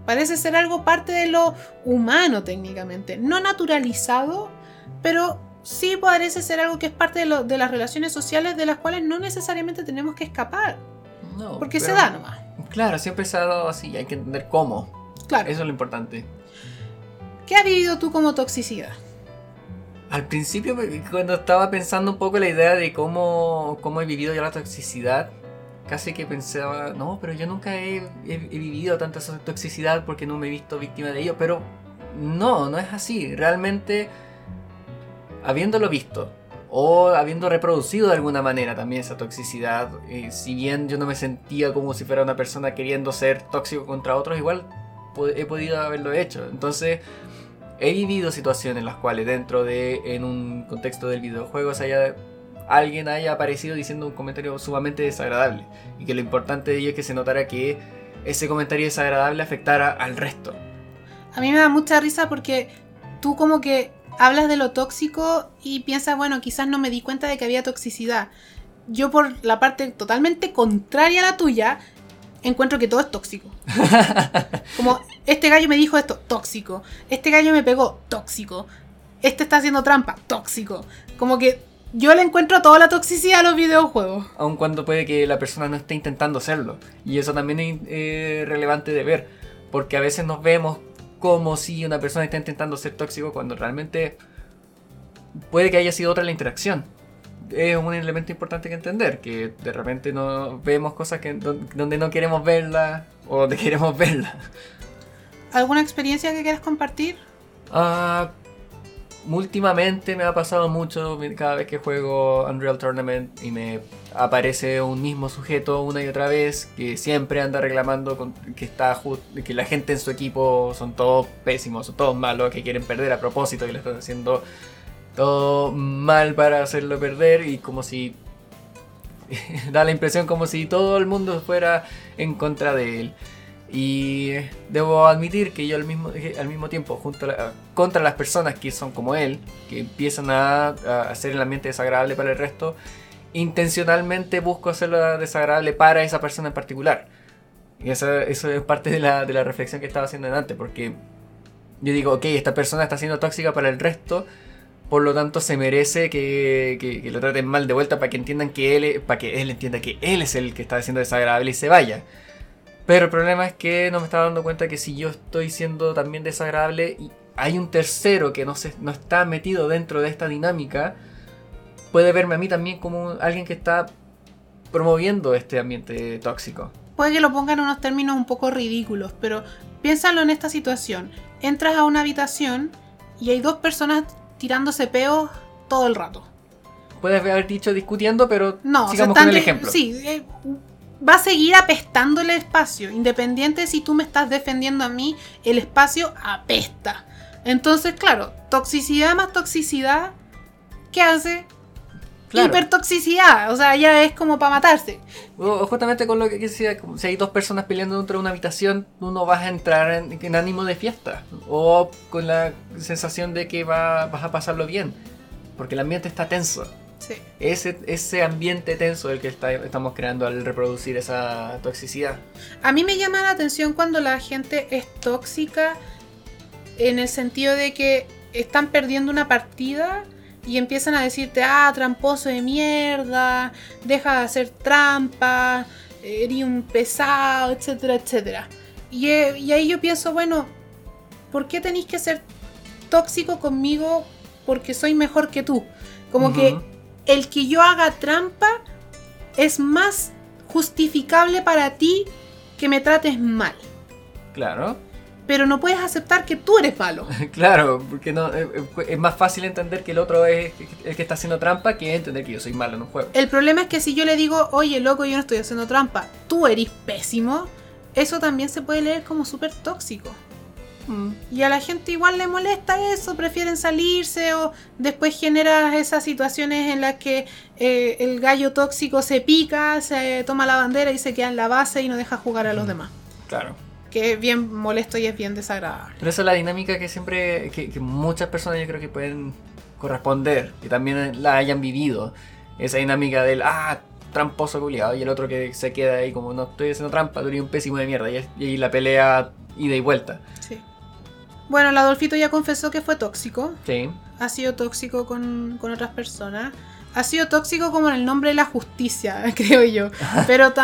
A: Parece ser algo parte de lo humano técnicamente, no naturalizado, pero sí parece ser algo que es parte de, lo- de las relaciones sociales de las cuales no necesariamente tenemos que escapar,
B: No,
A: porque se da nomás.
B: Claro, siempre se ha dado así, hay que entender cómo.
A: Claro.
B: Eso es lo importante.
A: ¿Qué has vivido tú como toxicidad?
B: Al principio, cuando estaba pensando un poco la idea de cómo, cómo he vivido yo la toxicidad, casi que pensaba, no, pero yo nunca he, vivido tanta toxicidad porque no me he visto víctima de ello, pero no, no es así. Realmente, habiéndolo visto o habiendo reproducido de alguna manera también esa toxicidad, eh, si bien yo no me sentía como si fuera una persona queriendo ser tóxico contra otros, igual he podido haberlo hecho. Entonces, he vivido situaciones en las cuales dentro de, en un contexto del videojuego, se haya, alguien haya aparecido diciendo un comentario sumamente desagradable. Y que lo importante de ello es que se notara que ese comentario desagradable afectara al resto.
A: A mí me da mucha risa porque tú como que hablas de lo tóxico y piensas, bueno, quizás no me di cuenta de que había toxicidad. Yo por la parte totalmente contraria a la tuya, encuentro que todo es tóxico. (laughs) Como, este gallo me dijo esto, tóxico. Este gallo me pegó, tóxico. Este está haciendo trampa, tóxico. Como que yo le encuentro toda la toxicidad a los videojuegos.
B: Aun cuando puede que la persona no esté intentando hacerlo. Y eso también es eh, relevante de ver. Porque a veces nos vemos como si una persona está intentando ser tóxico cuando realmente puede que haya sido otra la interacción. Es un elemento importante que entender, que de repente no vemos cosas que, don- donde no queremos verlas o donde (laughs) queremos verlas.
A: ¿Alguna experiencia que quieras compartir?
B: Ah, últimamente me ha pasado mucho cada vez que juego Unreal Tournament y me aparece un mismo sujeto una y otra vez que siempre anda reclamando que está que la gente en su equipo son todos pésimos, son todos malos, que quieren perder a propósito, que le están haciendo todo mal para hacerlo perder y como si (laughs) da la impresión como si todo el mundo fuera en contra de él. Y debo admitir que yo al mismo, al mismo tiempo, junto la- contra las personas que son como él, que empiezan a, hacer el ambiente desagradable para el resto, intencionalmente busco hacerlo desagradable para esa persona en particular. Y eso, eso es parte de la, de la reflexión que estaba haciendo antes, porque yo digo, ok, esta persona está siendo tóxica para el resto, por lo tanto se merece que, que- lo traten mal de vuelta para que entiendan que él, para que él entienda que él es el que está haciendo desagradable y se vaya. Pero el problema es que no me estaba dando cuenta que si yo estoy siendo también desagradable y hay un tercero que no, se, no está metido dentro de esta dinámica, puede verme a mí también como un- alguien que está promoviendo este ambiente tóxico.
A: Puede que lo pongan en unos términos un poco ridículos, pero piénsalo en esta situación. Entras a una habitación y hay dos personas tirándose peos todo el rato.
B: Puedes haber dicho discutiendo, pero
A: No,
B: sigamos con el ejemplo.
A: Sí, eh, va a seguir apestando el espacio. Independiente si tú me estás defendiendo a mí, el espacio apesta. Entonces, claro, toxicidad más toxicidad, ¿qué hace?
B: Claro.
A: Hipertoxicidad. O sea, ya es como para matarse.
B: O- Justamente con lo que decía, si hay dos personas peleando dentro de una habitación, tú no vas a entrar en, en ánimo de fiesta. O con la sensación de que va- vas a pasarlo bien. Porque el ambiente está tenso.
A: Sí.
B: Ese, ese ambiente tenso el que está- estamos creando al reproducir esa toxicidad.
A: A mí me llama la atención cuando la gente es tóxica en el sentido de que están perdiendo una partida y empiezan a decirte, ah, tramposo de mierda, deja de hacer trampa, eres un pesado, etcétera, etcétera. Y, eh, y ahí yo pienso, bueno, ¿por qué tenéis que ser tóxico conmigo porque soy mejor que tú? Como que el que yo haga trampa es más justificable para ti que me trates mal.
B: Claro,
A: Pero no puedes aceptar que tú eres malo. (laughs)
B: claro, porque no, eh, eh, es más fácil entender que el otro es el que está haciendo trampa que entender que yo soy malo en un juego.
A: El problema es que si yo le digo, oye, loco, yo no estoy haciendo trampa, tú eres pésimo, eso también se puede leer como súper tóxico. Y a la gente igual le molesta eso, prefieren salirse o después generas esas situaciones en las que eh, el gallo tóxico se pica, se toma la bandera y se queda en la base y no deja jugar a los demás.
B: Claro.
A: Que es bien molesto y es bien desagradable.
B: Pero esa es la dinámica que siempre, que, que muchas personas yo creo que pueden corresponder, que también la hayan vivido. Esa dinámica del, ah, tramposo culiado, y el otro que se queda ahí como, no estoy haciendo trampa, tú eres un pésimo de mierda, y, y la pelea ida y vuelta.
A: Sí. Bueno, el Adolfito ya confesó que fue tóxico.
B: Sí.
A: Ha sido tóxico con, con otras personas. Ha sido tóxico como en el nombre de la justicia, (laughs) creo yo. (laughs) Pero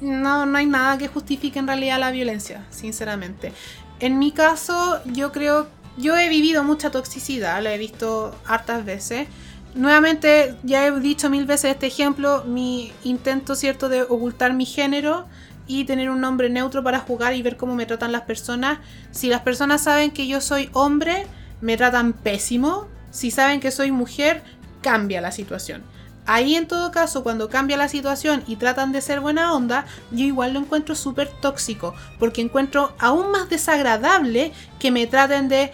A: no, no hay nada que justifique en realidad la violencia, sinceramente. En mi caso, yo creo, yo he vivido mucha toxicidad, la he visto hartas veces. Nuevamente, ya he dicho mil veces este ejemplo, mi intento, ¿cierto?, de ocultar mi género y tener un nombre neutro para jugar y ver cómo me tratan las personas. Si las personas saben que yo soy hombre, me tratan pésimo. Si saben que soy mujer, cambia la situación. Ahí en todo caso, cuando cambia la situación y tratan de ser buena onda, yo igual lo encuentro súper tóxico, porque encuentro aún más desagradable que me traten de,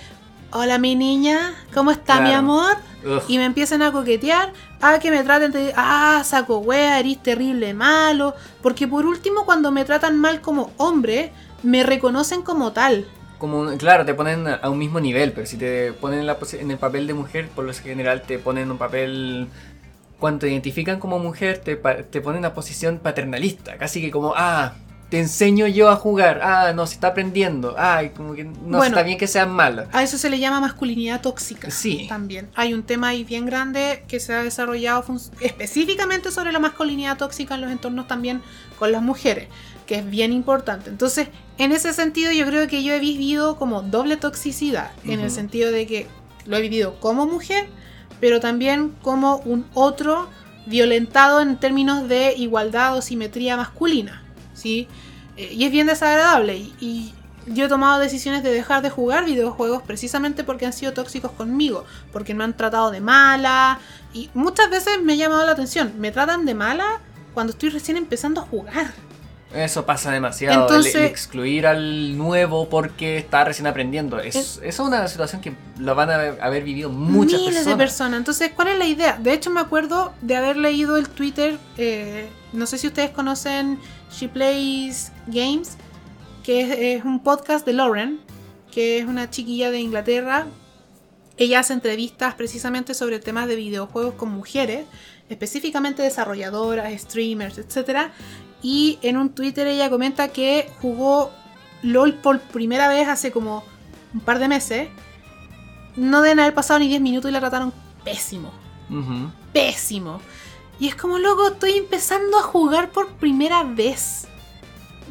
A: hola mi niña, ¿cómo está mi amor?
B: Ugh.
A: y me empiezan a coquetear, a que me traten de, ah, saco wea, eres terrible malo, porque por último cuando me tratan mal como hombre, me reconocen como tal.
B: Como, claro, te ponen a- un mismo nivel, pero si te ponen en, la en el papel de mujer, por lo general te ponen un papel... Cuando te identifican como mujer, te, te ponen una posición paternalista, casi que como, ah, te enseño yo a jugar, ah, no, se está aprendiendo, ah, y como que no
A: Bueno.
B: está bien que sean malas.
A: A eso se le llama masculinidad tóxica.
B: Sí.
A: También. Hay un tema ahí bien grande que se ha desarrollado específicamente sobre la masculinidad tóxica en los entornos también con las mujeres, que es bien importante. Entonces, en ese sentido, yo creo que yo he vivido como doble toxicidad, en el sentido de que lo he vivido como mujer, pero también como un otro violentado en términos de igualdad o simetría masculina. Eh, y es bien desagradable. Y, y yo he tomado decisiones de dejar de jugar videojuegos precisamente porque han sido tóxicos conmigo, porque me han tratado de mala. Y muchas veces me ha llamado la atención, me tratan de mala cuando estoy recién empezando a jugar.
B: Eso pasa demasiado. el-
A: Entonces-
B: el, excluir al nuevo porque está recién aprendiendo. Es,
A: Es-
B: es una situación que lo van a haber, haber vivido muchas
A: Miles
B: personas.
A: de personas. Entonces, ¿cuál es la idea? De hecho, me acuerdo de haber leído el Twitter. eh, no sé si ustedes conocen She Plays Games, que es, es un podcast de Lauren, que es una chiquilla de Inglaterra. Ella hace entrevistas precisamente sobre temas de videojuegos con mujeres, específicamente desarrolladoras, streamers, etc. Y en un Twitter ella comenta que jugó LOL por primera vez hace como un par de meses no deben haber pasado ni 10 minutos y la trataron pésimo. Pésimo. Y es como, loco, estoy empezando a jugar por primera vez.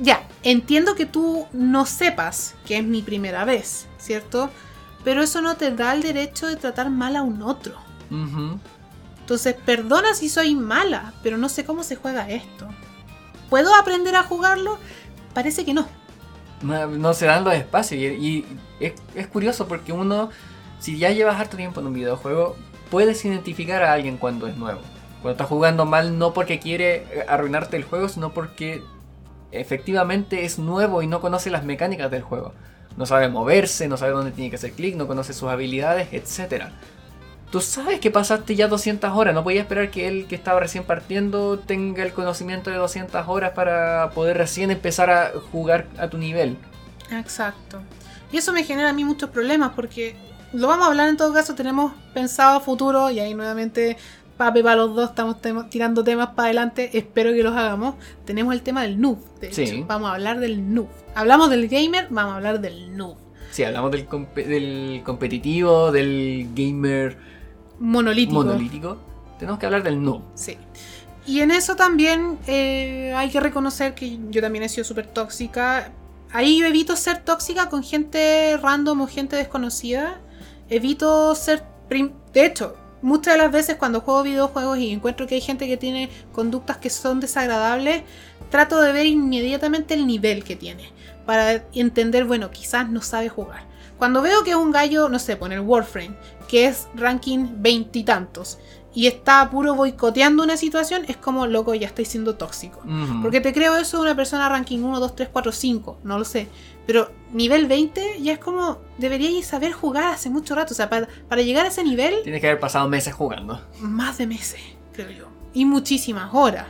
A: Ya, entiendo que tú no sepas que es mi primera vez, ¿cierto? Pero eso no te da el derecho de tratar mal a un otro. Entonces, perdona si soy mala, pero no sé cómo se juega esto. ¿Puedo aprender a jugarlo? Parece que no.
B: No, se dan los espacios. Y, es, curioso porque uno, si ya llevas harto tiempo en un videojuego, puedes identificar a alguien cuando es nuevo. Cuando está jugando mal, no porque quiere eh, arruinarte el juego, sino porque efectivamente es nuevo y no conoce las mecánicas del juego. No sabe moverse, no sabe dónde tiene que hacer clic, no conoce sus habilidades, etc. Tú sabes que pasaste ya 200 horas, no podías esperar que él que estaba recién partiendo tenga el conocimiento de 200 horas para poder recién empezar a jugar a tu nivel.
A: Exacto. Y eso me genera a mí muchos problemas porque lo vamos a hablar en todo caso, tenemos pensado a futuro y ahí nuevamente pape para los dos estamos tirando temas para adelante, espero que los hagamos. Tenemos el tema del noob, de
B: Sí.
A: hecho, vamos a hablar del noob. Hablamos del gamer, vamos a hablar del noob.
B: Sí, hablamos del, compe- del competitivo, del gamer
A: Monolítico.
B: monolítico. Tenemos que hablar del noob.
A: Sí. Y en eso también eh, hay que reconocer que yo también he sido súper tóxica. Ahí yo evito ser tóxica con gente random o gente desconocida. Evito ser... De hecho, muchas de las veces cuando juego videojuegos y encuentro que hay gente que tiene conductas que son desagradables, trato de ver inmediatamente el nivel que tiene. Para entender, bueno, quizás no sabe jugar. Cuando veo que un gallo, no sé, pone el Warframe, que es ranking veintitantos, y está puro boicoteando una situación, es como, loco, ya estoy siendo tóxico. Porque te creo eso de una persona ranking 1, 2, 3, 4, 5, no lo sé. Pero nivel 20 ya es como, deberíais saber jugar hace mucho rato. O sea, para, para llegar a ese nivel,
B: Tienes que haber pasado meses jugando.
A: más de meses, creo yo. Y muchísimas horas.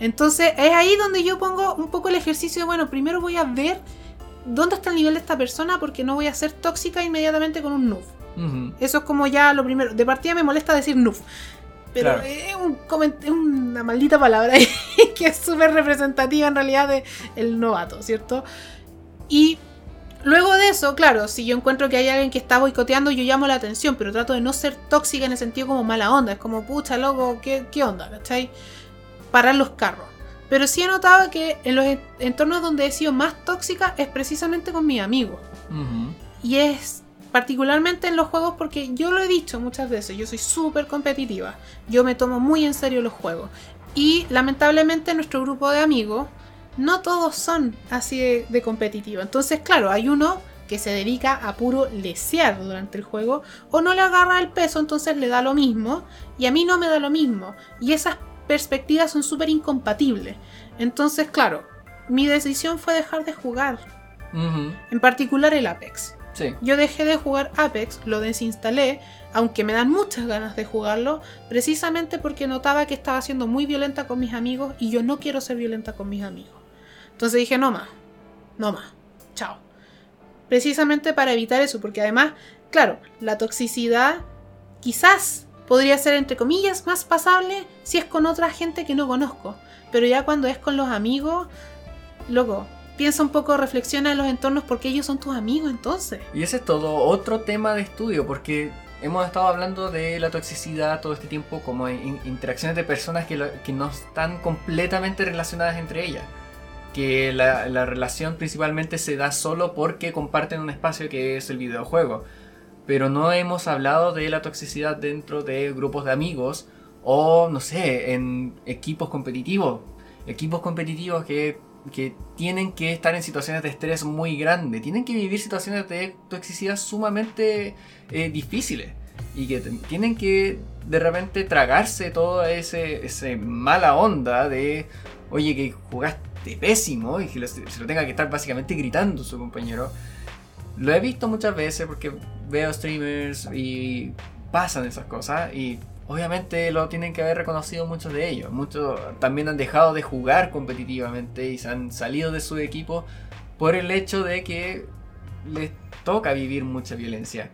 A: Entonces es ahí donde yo pongo un poco el ejercicio de, bueno, primero voy a ver dónde está el nivel de esta persona porque no voy a ser tóxica inmediatamente con un noob. Eso es como ya lo primero. De partida me molesta decir noob. Pero
B: Claro.
A: es, un es una maldita palabra (laughs) que es súper representativa en realidad de el novato, ¿cierto? Y luego de eso, claro, si yo encuentro que hay alguien que está boicoteando, yo llamo la atención, pero trato de no ser tóxica en el sentido como mala onda. Es como, pucha, loco, ¿qué, qué onda? ¿Cachai? Parar los carros. Pero sí he notado que en los en- entornos donde he sido más tóxica es precisamente con mis amigos. Y es particularmente en los juegos porque yo lo he dicho muchas veces, yo soy súper competitiva. Yo me tomo muy en serio los juegos. Y lamentablemente nuestro grupo de amigos, no todos son así de, de competitivo. Entonces, claro, hay uno que se dedica a puro lesear durante el juego o no le agarra el peso, entonces le da lo mismo y a mí no me da lo mismo. Y esas perspectivas son súper incompatibles. Entonces, claro, mi decisión fue dejar de jugar, en particular el Apex.
B: Sí.
A: Yo dejé de jugar Apex, lo desinstalé, aunque me dan muchas ganas de jugarlo, precisamente porque notaba que estaba siendo muy violenta con mis amigos y yo no quiero ser violenta con mis amigos. Entonces dije, no más, no más, chao. Precisamente para evitar eso, porque además, claro, la toxicidad quizás podría ser, entre comillas, más pasable si es con otra gente que no conozco. Pero ya cuando es con los amigos, loco, piensa un poco, reflexiona en los entornos porque ellos son tus amigos entonces.
B: Y ese es todo otro tema de estudio, porque hemos estado hablando de la toxicidad todo este tiempo como in- interacciones de personas que, no están completamente relacionadas entre ellas. Que la relación principalmente se da solo porque comparten un espacio que es el videojuego. Pero no hemos hablado de la toxicidad dentro de grupos de amigos o, no sé, en equipos competitivos. Equipos competitivos que, que tienen que estar en situaciones de estrés muy grande. Tienen que vivir situaciones de toxicidad sumamente eh, difíciles. Y que tienen que de repente tragarse toda ese, ese mala onda de, oye, que jugaste pésimo y que lo- se lo tenga que estar básicamente gritando su compañero. Lo he visto muchas veces porque veo streamers y pasan esas cosas y obviamente lo tienen que haber reconocido muchos de ellos. Muchos también han dejado de jugar competitivamente y se han salido de su equipo por el hecho de que les toca vivir mucha violencia.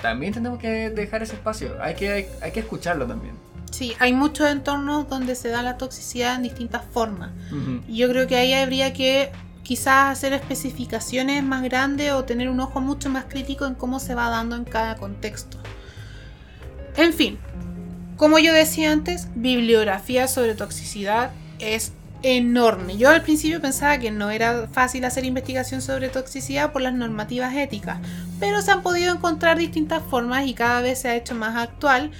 B: También tenemos que dejar ese espacio, hay que, hay, hay que escucharlo también.
A: Sí, hay muchos entornos donde se da la toxicidad en distintas formas. Y yo creo que ahí habría que quizás hacer especificaciones más grandes o tener un ojo mucho más crítico en cómo se va dando en cada contexto. En fin, como yo decía antes, bibliografía sobre toxicidad es enorme. Yo al principio pensaba que no era fácil hacer investigación sobre toxicidad por las normativas éticas, pero se han podido encontrar distintas formas y cada vez se ha hecho más actual.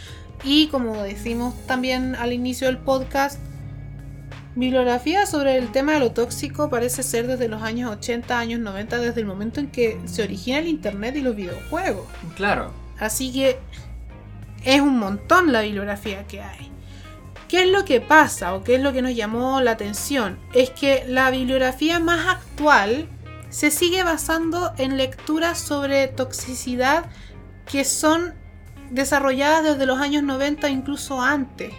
A: Y como decimos también al inicio del podcast, Bibliografía sobre el tema de lo tóxico parece ser desde los años 80, años 90, desde el momento en que se origina el Internet y los videojuegos.
B: Claro,
A: Así que es un montón la bibliografía que hay. ¿Qué es lo que pasa o qué es lo que nos llamó la atención? Es que la bibliografía más actual se sigue basando en lecturas sobre toxicidad que son desarrolladas desde los años 90 incluso antes.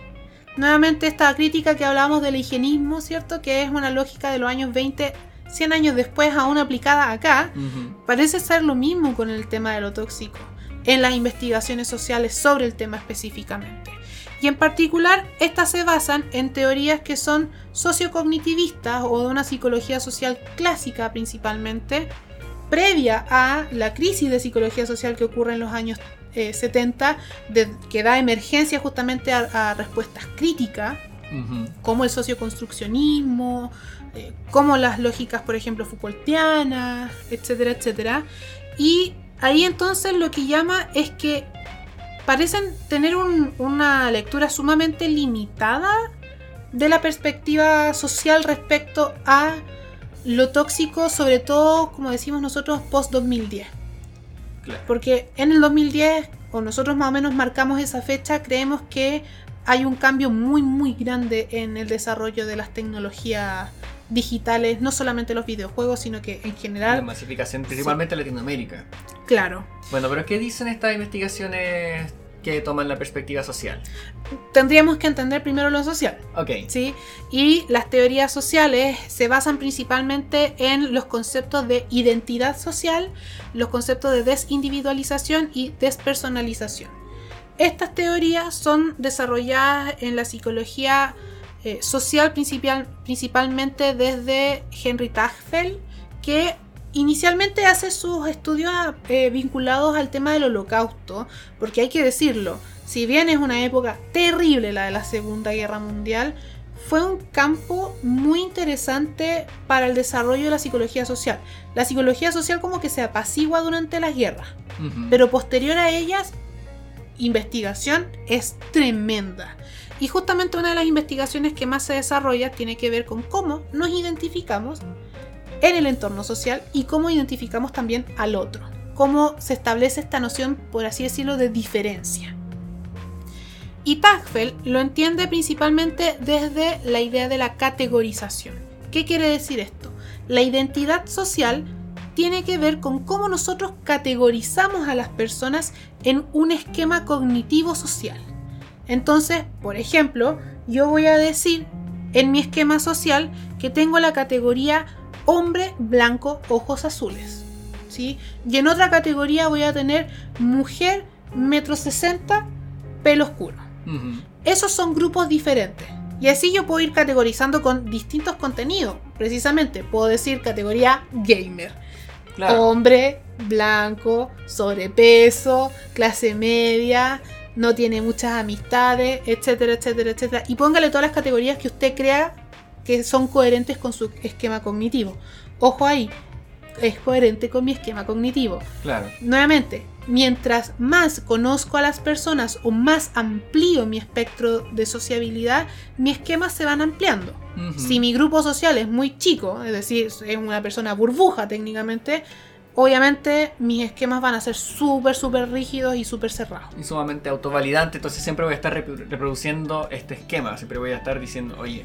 A: Nuevamente esta crítica que hablábamos del higienismo, ¿cierto? Que es una lógica de los años 20, 100 años después aún aplicada acá. Parece ser lo mismo con el tema de lo tóxico, en las investigaciones sociales sobre el tema específicamente. Y en particular, estas se basan en teorías que son sociocognitivistas o de una psicología social clásica principalmente, previa a la crisis de psicología social que ocurre en los años eh, 70, de- que da emergencia justamente a- a respuestas críticas como el socioconstruccionismo, eh, como las lógicas, por ejemplo, Foucaultianas, etcétera, etcétera. Y ahí entonces lo que llama es que parecen tener un- una lectura sumamente limitada de la perspectiva social respecto a lo tóxico, sobre todo, como decimos nosotros, post-2010.
B: Claro.
A: Porque en el 2010 o nosotros más o menos marcamos esa fecha, creemos que hay un cambio muy muy grande en el desarrollo de las tecnologías digitales, no solamente los videojuegos, sino que en
B: La
A: general,
B: masificación, principalmente en Latinoamérica.
A: claro.
B: Bueno, pero ¿qué dicen estas investigaciones que toman la perspectiva social?
A: Tendríamos que entender primero lo social.
B: Ok.
A: ¿sí? Y las teorías sociales se basan principalmente en los conceptos de identidad social, los conceptos de desindividualización y despersonalización. Estas teorías son desarrolladas en la psicología eh, social principal- principalmente desde Henry Tagfeld, que inicialmente hace sus estudios eh, vinculados al tema del holocausto, porque hay que decirlo, si bien es una época terrible la de la Segunda Guerra Mundial, fue un campo muy interesante para el desarrollo de la psicología social. La psicología social como que se apacigua durante las guerras, pero posterior a ellas, investigación es tremenda. Y justamente una de las investigaciones que más se desarrolla tiene que ver con cómo nos identificamos en el entorno social y cómo identificamos también al otro. Cómo se establece esta noción, por así decirlo, de diferencia. Y Tagfeld lo entiende principalmente desde la idea de la categorización. ¿Qué quiere decir esto? La identidad social tiene que ver con cómo nosotros categorizamos a las personas en un esquema cognitivo social. Entonces, por ejemplo, yo voy a decir en mi esquema social que tengo la categoría hombre blanco ojos azules. ¿sí? Y en otra categoría voy a tener mujer metro sesenta pelo oscuro. Esos son grupos diferentes. Y así yo puedo ir categorizando con distintos contenidos. Precisamente, puedo decir categoría gamer.
B: Claro.
A: Hombre, blanco, sobrepeso, clase media, no tiene muchas amistades, etcétera, etcétera, etcétera. Y póngale todas las categorías que usted crea que son coherentes con su esquema cognitivo. Ojo ahí, es coherente con mi esquema cognitivo.
B: Claro.
A: Nuevamente, mientras más conozco a las personas o más amplío mi espectro de sociabilidad, mis esquemas se van ampliando. Si mi grupo social es muy chico, es decir, es una persona burbuja técnicamente, obviamente mis esquemas van a ser súper, súper rígidos y súper cerrados.
B: y sumamente autovalidante, entonces siempre voy a estar rep- reproduciendo este esquema, siempre voy a estar diciendo, oye,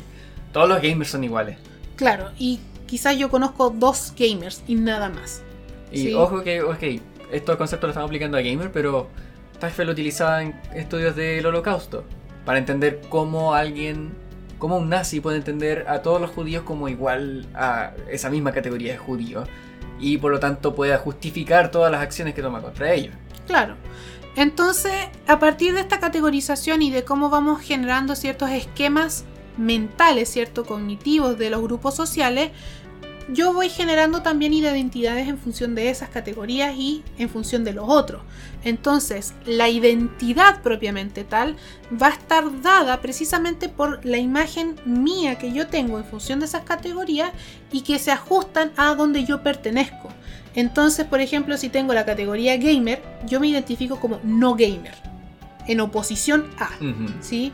B: todos los gamers son iguales.
A: Claro, y quizás yo conozco dos gamers y nada más.
B: Y
A: Sí.
B: ojo que, ok, estos conceptos los estamos aplicando a gamer, pero Tagfeld lo utilizaba en estudios del holocausto, para entender cómo alguien, cómo un nazi puede entender a todos los judíos como igual a esa misma categoría de judío, y por lo tanto pueda justificar todas las acciones que toma contra ellos.
A: Claro. Entonces, a partir de esta categorización y de cómo vamos generando ciertos esquemas mentales, ciertos cognitivos de los grupos sociales, yo voy generando también identidades en función de esas categorías y en función de los otros. Entonces, la identidad propiamente tal va a estar dada precisamente por la imagen mía que yo tengo en función de esas categorías y que se ajustan a donde yo pertenezco. Entonces, por ejemplo, si tengo la categoría gamer, yo me identifico como no gamer, en oposición a. ¿sí?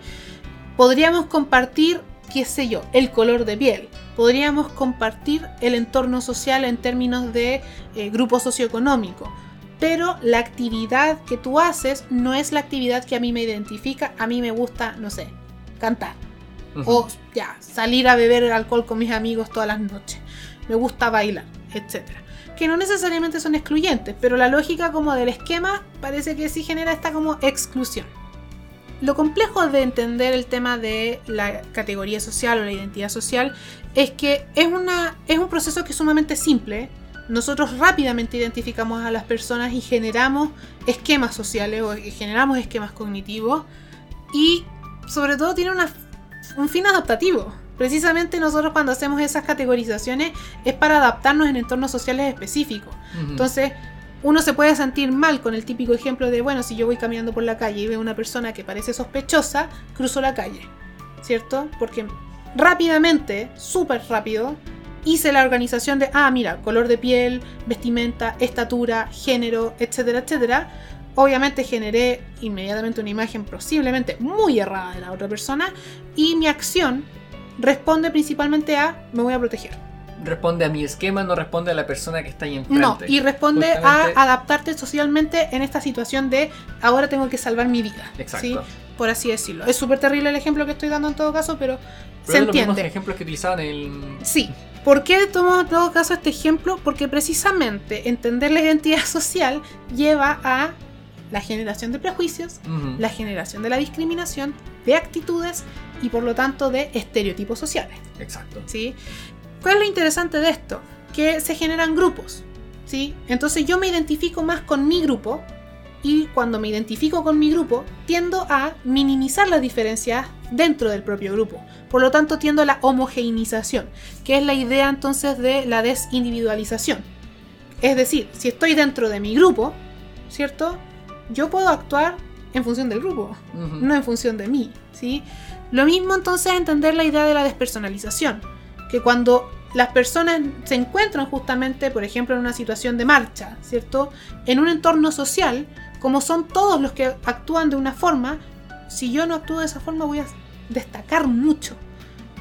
A: Podríamos compartir, qué sé yo, el color de piel. Podríamos compartir el entorno social en términos de eh, grupo socioeconómico. Pero la actividad que tú haces no es la actividad que a mí me identifica. A mí me gusta, no sé, cantar. O ya, salir a beber alcohol con mis amigos todas las noches. Me gusta bailar, etc. Que no necesariamente son excluyentes, pero la lógica como del esquema parece que sí genera esta como exclusión. Lo complejo de entender el tema de la categoría social o la identidad social es que es, una, es un proceso que es sumamente simple. Nosotros rápidamente identificamos a las personas y generamos esquemas sociales o generamos esquemas cognitivos y sobre todo tiene una un fin adaptativo. Precisamente nosotros cuando hacemos esas categorizaciones es para adaptarnos en entornos sociales específicos. Entonces, uno se puede sentir mal con el típico ejemplo de, bueno, si yo voy caminando por la calle y veo una persona que parece sospechosa, cruzo la calle, ¿cierto? Porque rápidamente, súper rápido, hice la organización de, ah, mira, color de piel, vestimenta, estatura, género, etcétera, etcétera. Obviamente generé inmediatamente una imagen posiblemente muy errada de la otra persona y mi acción responde principalmente a me voy a proteger.
B: Responde a mi esquema, no responde a la persona que está ahí enfrente.
A: No, y responde
B: Justamente-
A: a adaptarte socialmente en esta situación de ahora tengo que salvar mi vida.
B: Exacto.
A: ¿sí? Por así decirlo. Es súper terrible el ejemplo que estoy dando en todo caso, pero,
B: Pero
A: se
B: es los mismos
A: entiende.
B: ejemplos que utilizaban en el...
A: Sí. ¿Por qué tomo en todo caso este ejemplo? Porque precisamente entender la identidad social lleva a la generación de prejuicios, la generación de la discriminación, de actitudes y por lo tanto de estereotipos sociales.
B: Exacto.
A: ¿sí? ¿Cuál es lo interesante de esto? Que se generan grupos, ¿sí? Entonces yo me identifico más con mi grupo y cuando me identifico con mi grupo tiendo a minimizar las diferencias dentro del propio grupo. Por lo tanto tiendo a la homogeneización, que es la idea entonces de la desindividualización. Es decir, si estoy dentro de mi grupo, ¿cierto? Yo puedo actuar en función del grupo no en función de mí, ¿sí? Lo mismo entonces entender la idea de la despersonalización, que cuando las personas se encuentran justamente, por ejemplo, en una situación de marcha, ¿cierto? En un entorno social, como son todos los que actúan de una forma, si yo no actúo de esa forma voy a destacar mucho.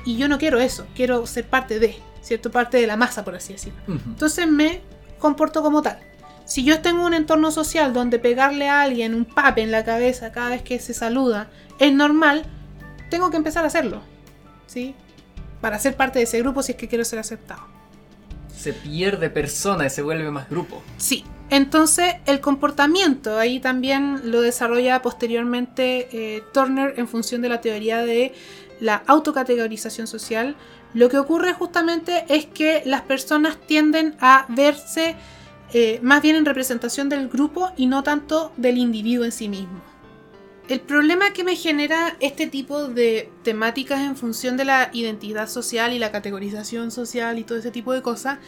A: Y yo no quiero eso, quiero ser parte de, ¿cierto? Parte de la masa, por así decirlo. Entonces me comporto como tal. Si yo tengo un entorno social donde pegarle a alguien un pape en la cabeza cada vez que se saluda es normal, tengo que empezar a hacerlo. ¿Sí? Para ser parte de ese grupo si es que quiero ser aceptado.
B: Se pierde persona y se vuelve más grupo.
A: Sí. Entonces, el comportamiento ahí también lo desarrolla posteriormente eh, Turner en función de la teoría de la autocategorización social. Lo que ocurre justamente es que las personas tienden a verse eh, más bien en representación del grupo y no tanto del individuo en sí mismo. El problema que me genera este tipo de temáticas en función de la identidad social y la categorización social y todo ese tipo de cosas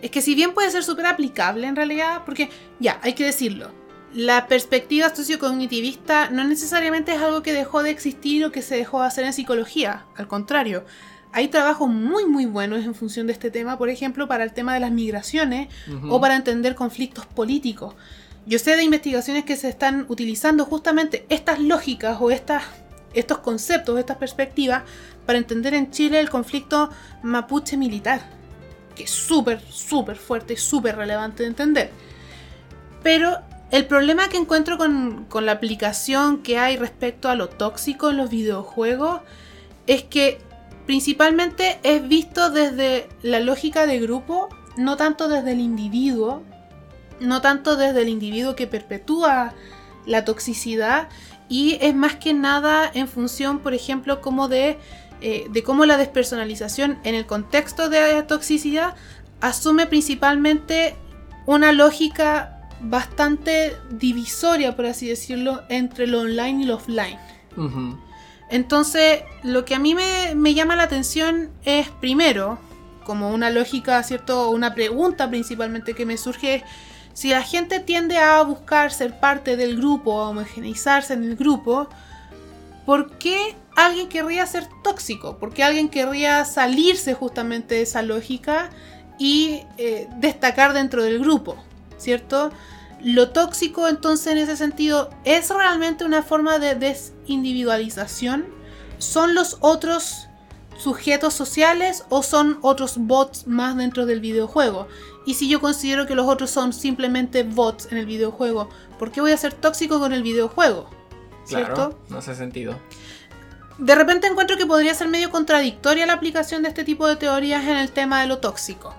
A: es que si bien puede ser súper aplicable en realidad, porque ya, hay que decirlo, la perspectiva sociocognitivista no necesariamente es algo que dejó de existir o que se dejó de hacer en psicología, al contrario, hay trabajos muy muy buenos en función de este tema, por ejemplo, para el tema de las migraciones o para entender conflictos políticos. Yo sé de investigaciones que se están utilizando justamente estas lógicas o estas, estos conceptos, estas perspectivas, para entender en Chile el conflicto mapuche militar, que es súper, súper fuerte y súper relevante de entender. Pero el problema que encuentro con, con la aplicación que hay respecto a lo tóxico en los videojuegos es que principalmente es visto desde la lógica de grupo, no tanto desde el individuo, no tanto desde el individuo que perpetúa la toxicidad y es más que nada en función, por ejemplo, como de, eh, de cómo la despersonalización en el contexto de toxicidad asume principalmente una lógica bastante divisoria, por así decirlo, entre lo online y lo offline. Entonces, lo que a mí me, me llama la atención es, primero, como una lógica, ¿cierto? Una pregunta principalmente que me surge es, si la gente tiende a buscar ser parte del grupo, a homogeneizarse en el grupo, ¿por qué alguien querría ser tóxico? ¿Por qué alguien querría salirse justamente de esa lógica y eh, destacar dentro del grupo? ¿Cierto? Lo tóxico entonces en ese sentido es realmente una forma de desindividualización. ¿Son los otros sujetos sociales o son otros bots más dentro del videojuego? Y si yo considero que los otros son simplemente bots en el videojuego, ¿por qué voy a ser tóxico con el videojuego? ¿Cierto?
B: Claro, no hace sentido.
A: De repente encuentro que podría ser medio contradictoria la aplicación de este tipo de teorías en el tema de lo tóxico.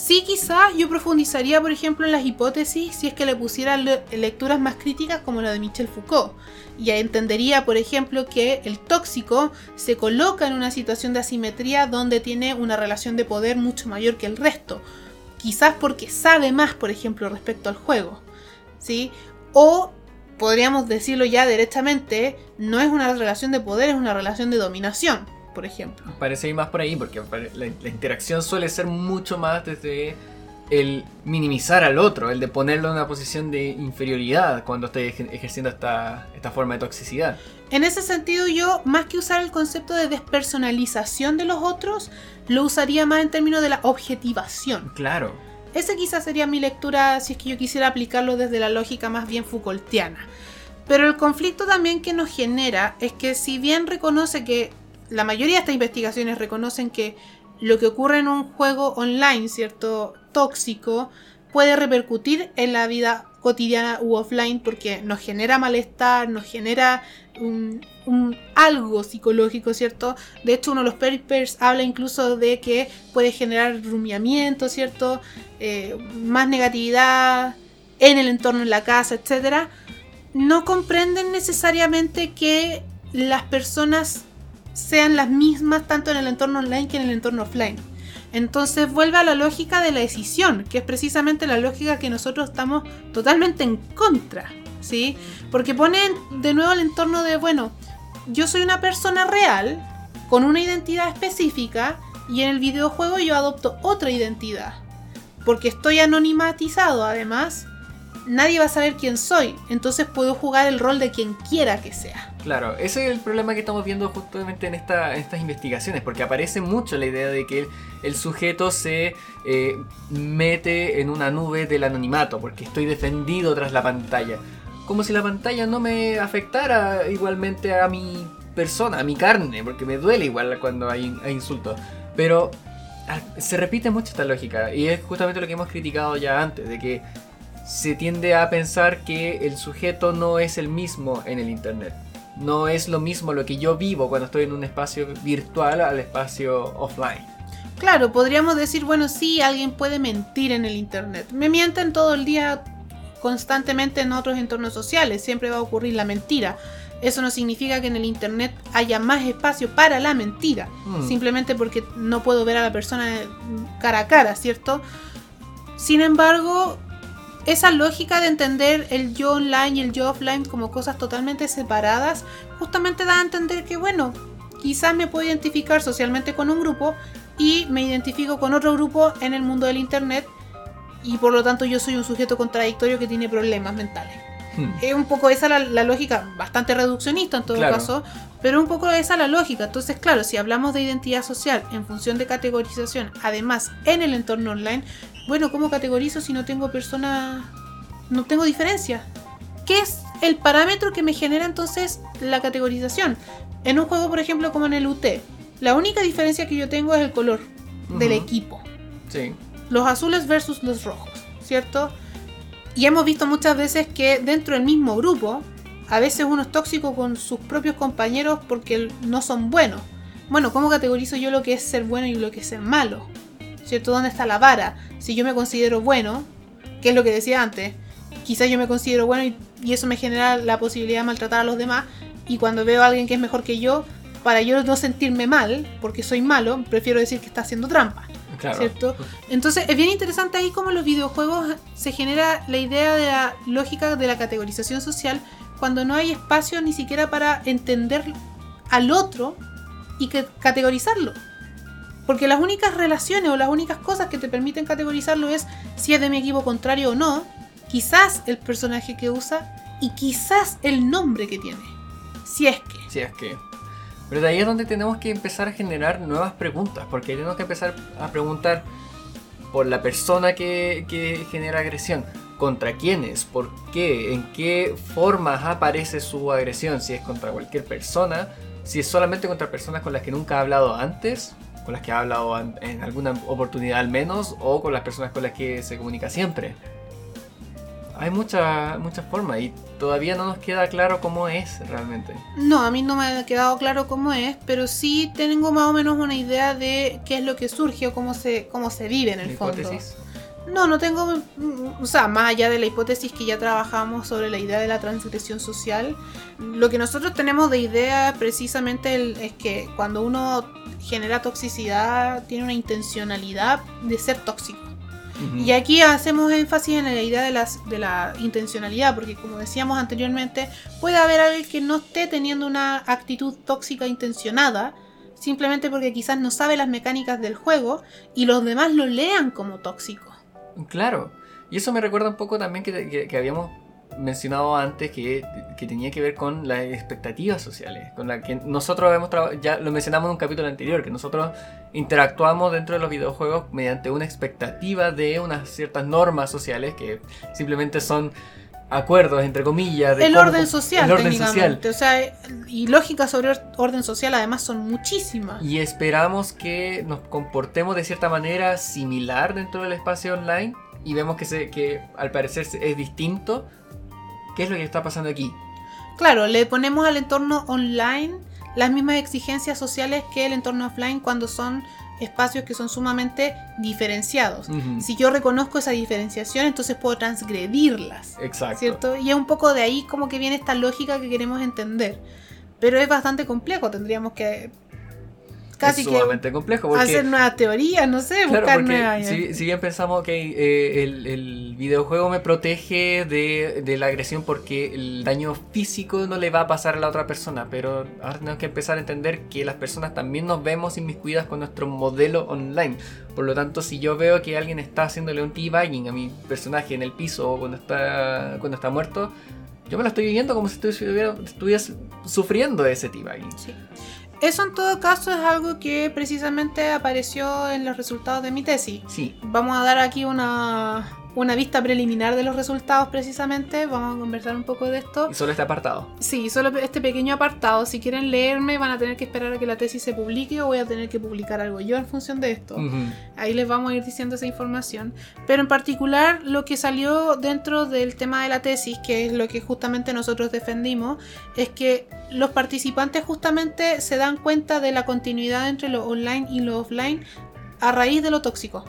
A: Sí, quizás yo profundizaría, por ejemplo, en las hipótesis si es que le pusiera le- lecturas más críticas como la de Michel Foucault. Y entendería, por ejemplo, que el tóxico se coloca en una situación de asimetría donde tiene una relación de poder mucho mayor que el resto. Quizás porque sabe más, por ejemplo, respecto al juego. ¿Sí? O podríamos decirlo ya directamente, no es una relación de poder, es una relación de dominación, por ejemplo.
B: Parece ir más por ahí porque la, la interacción suele ser mucho más desde el minimizar al otro, el de ponerlo en una posición de inferioridad cuando esté ej- ejerciendo esta, esta forma de toxicidad.
A: En ese sentido yo, más que usar el concepto de despersonalización de los otros, lo usaría más en términos de la objetivación.
B: Claro.
A: Esa quizás sería mi lectura si es que yo quisiera aplicarlo desde la lógica más bien Foucaultiana. Pero el conflicto también que nos genera es que si bien reconoce que la mayoría de estas investigaciones reconocen que lo que ocurre en un juego online, ¿cierto? Tóxico, puede repercutir en la vida cotidiana u offline porque nos genera malestar, nos genera un, algo psicológico, ¿cierto? De hecho, uno de los papers habla incluso de que puede generar rumiamiento, ¿cierto? Eh, más negatividad en el entorno, en la casa, etc. No comprenden necesariamente que las personas sean las mismas tanto en el entorno online que en el entorno offline. Entonces vuelve a la lógica de la decisión, que es precisamente la lógica que nosotros estamos totalmente en contra, ¿sí? Porque ponen de nuevo el entorno de, bueno, yo soy una persona real, con una identidad específica, y en el videojuego yo adopto otra identidad. Porque estoy anonimatizado además, nadie va a saber quién soy, entonces puedo jugar el rol de quien quiera que sea.
B: Claro, ese es el problema que estamos viendo justamente en, estas investigaciones, porque aparece mucho la idea de que el, sujeto se eh, mete en una nube del anonimato, porque estoy defendido tras la pantalla. Como si la pantalla no me afectara igualmente a mi persona, a mi carne, porque me duele igual cuando hay, hay insultos. Pero ah, se repite mucho esta lógica, y es justamente lo que hemos criticado ya antes, de que se tiende a pensar que el sujeto no es el mismo en el Internet. No es lo mismo lo que yo vivo cuando estoy en un espacio virtual al espacio offline.
A: Claro, podríamos decir, bueno, sí, alguien puede mentir en el Internet. Me mienten todo el día constantemente en otros entornos sociales, siempre va a ocurrir la mentira. Eso no significa que en el Internet haya más espacio para la mentira, mm. simplemente porque no puedo ver a la persona cara a cara, ¿cierto? Sin embargo, esa lógica de entender el yo online y el yo offline como cosas totalmente separadas, justamente da a entender que, bueno, quizás me puedo identificar socialmente con un grupo y me identifico con otro grupo en el mundo del Internet y por lo tanto yo soy un sujeto contradictorio que tiene problemas mentales. Hmm. Es un poco esa la, la, lógica, bastante reduccionista en todo caso, pero un poco esa la lógica. Entonces, claro, si hablamos de identidad social en función de categorización, además en el entorno online, bueno, ¿cómo categorizo si no tengo persona, no tengo diferencia? ¿Qué es el parámetro que me genera entonces la categorización? En un juego, por ejemplo, como en el UT, la única diferencia que yo tengo es el color del equipo.
B: Sí.
A: Los azules versus los rojos, ¿cierto? Y hemos visto muchas veces que dentro del mismo grupo, a veces uno es tóxico con sus propios compañeros porque no son buenos. Bueno, ¿cómo categorizo yo lo que es ser bueno y lo que es ser malo? ¿cierto? ¿Dónde está la vara? Si yo me considero bueno, que es lo que decía antes, quizás yo me considero bueno y, eso me genera la posibilidad de maltratar a los demás, y cuando veo a alguien que es mejor que yo, para yo no sentirme mal, porque soy malo, prefiero decir que está haciendo trampa. ¿Cierto? Entonces es bien interesante ahí cómo en los videojuegos se genera la idea de la lógica de la categorización social cuando no hay espacio ni siquiera para entender al otro y categorizarlo. Porque las únicas relaciones o las únicas cosas que te permiten categorizarlo es si es de mi equipo contrario o no, quizás el personaje que usa y quizás el nombre que tiene. Si es que.
B: Si es que. Pero de ahí es donde tenemos que empezar a generar nuevas preguntas, porque tenemos que empezar a preguntar por la persona que genera agresión, contra quiénes, por qué, en qué formas aparece su agresión, si es contra cualquier persona, si es solamente contra personas con las que nunca ha hablado antes, con las que ha hablado en alguna oportunidad al menos o con las personas con las que se comunica siempre. Hay muchas muchas formas y todavía no nos queda claro cómo es realmente.
A: No, a mí no me ha quedado claro cómo es, pero sí tengo más o menos una idea de qué es lo que surge o cómo se, cómo se vive en el fondo. Hipótesis? No, no tengo, o sea, más allá de la hipótesis que ya trabajamos sobre la idea de la transgresión social, lo que nosotros tenemos de idea precisamente es que cuando uno genera toxicidad tiene una intencionalidad de ser tóxico. Y aquí hacemos énfasis en la idea de, las, de la intencionalidad, porque como decíamos anteriormente, puede haber alguien que no esté teniendo una actitud tóxica intencionada, simplemente porque quizás no sabe las mecánicas del juego y los demás lo lean como tóxico.
B: Claro, y eso me recuerda un poco también que, habíamos mencionado antes que, tenía que ver con las expectativas sociales, con la que nosotros hemos ya lo mencionamos en un capítulo anterior, que nosotros interactuamos dentro de los videojuegos mediante una expectativa de unas ciertas normas sociales que simplemente son acuerdos, entre comillas. De
A: el
B: cómo-
A: orden social,
B: el orden social.
A: técnicamente. O sea, y lógicas sobre or- orden social además son muchísimas.
B: Y esperamos que nos comportemos de cierta manera similar dentro del espacio online y vemos que, se, que al parecer es distinto. ¿Qué es lo que está pasando aquí?
A: Claro, le ponemos al entorno online las mismas exigencias sociales que el entorno offline cuando son espacios que son sumamente diferenciados. Si yo reconozco esa diferenciación, entonces puedo transgredirlas.
B: Exacto.
A: ¿Cierto? Y es un poco de ahí como que viene esta lógica que queremos entender. Pero es bastante complejo, tendríamos que casi
B: es
A: que
B: sumamente complejo porque
A: hacer nuevas teorías, no sé,
B: Claro,
A: buscar nuevas.
B: si, si bien pensamos que eh, el, el videojuego me protege de, de la agresión porque el daño físico no le va a pasar a la otra persona, pero ahora tenemos que empezar a entender que las personas también nos vemos inmiscuidas con nuestro modelo online. Por lo tanto, si yo veo que alguien está haciéndole un teabagging a mi personaje en el piso o cuando está, cuando está muerto, yo me lo estoy viviendo como si estuviera, estuviese sufriendo ese teabagging.
A: Sí. Eso en todo caso es algo que precisamente apareció en los resultados de mi tesis.
B: Sí,
A: Vamos a dar aquí una, una vista preliminar de los resultados precisamente. Vamos a conversar un poco de esto.
B: y solo este apartado.
A: Sí, solo este pequeño apartado. Si quieren leerme van a tener que esperar a que la tesis se publique o voy a tener que publicar algo yo en función de esto. Ahí les vamos a ir diciendo esa información. Pero en particular lo que salió dentro del tema de la tesis, que es lo que justamente nosotros defendimos, es que los participantes justamente se dan cuenta de la continuidad entre lo online y lo offline a raíz de lo tóxico,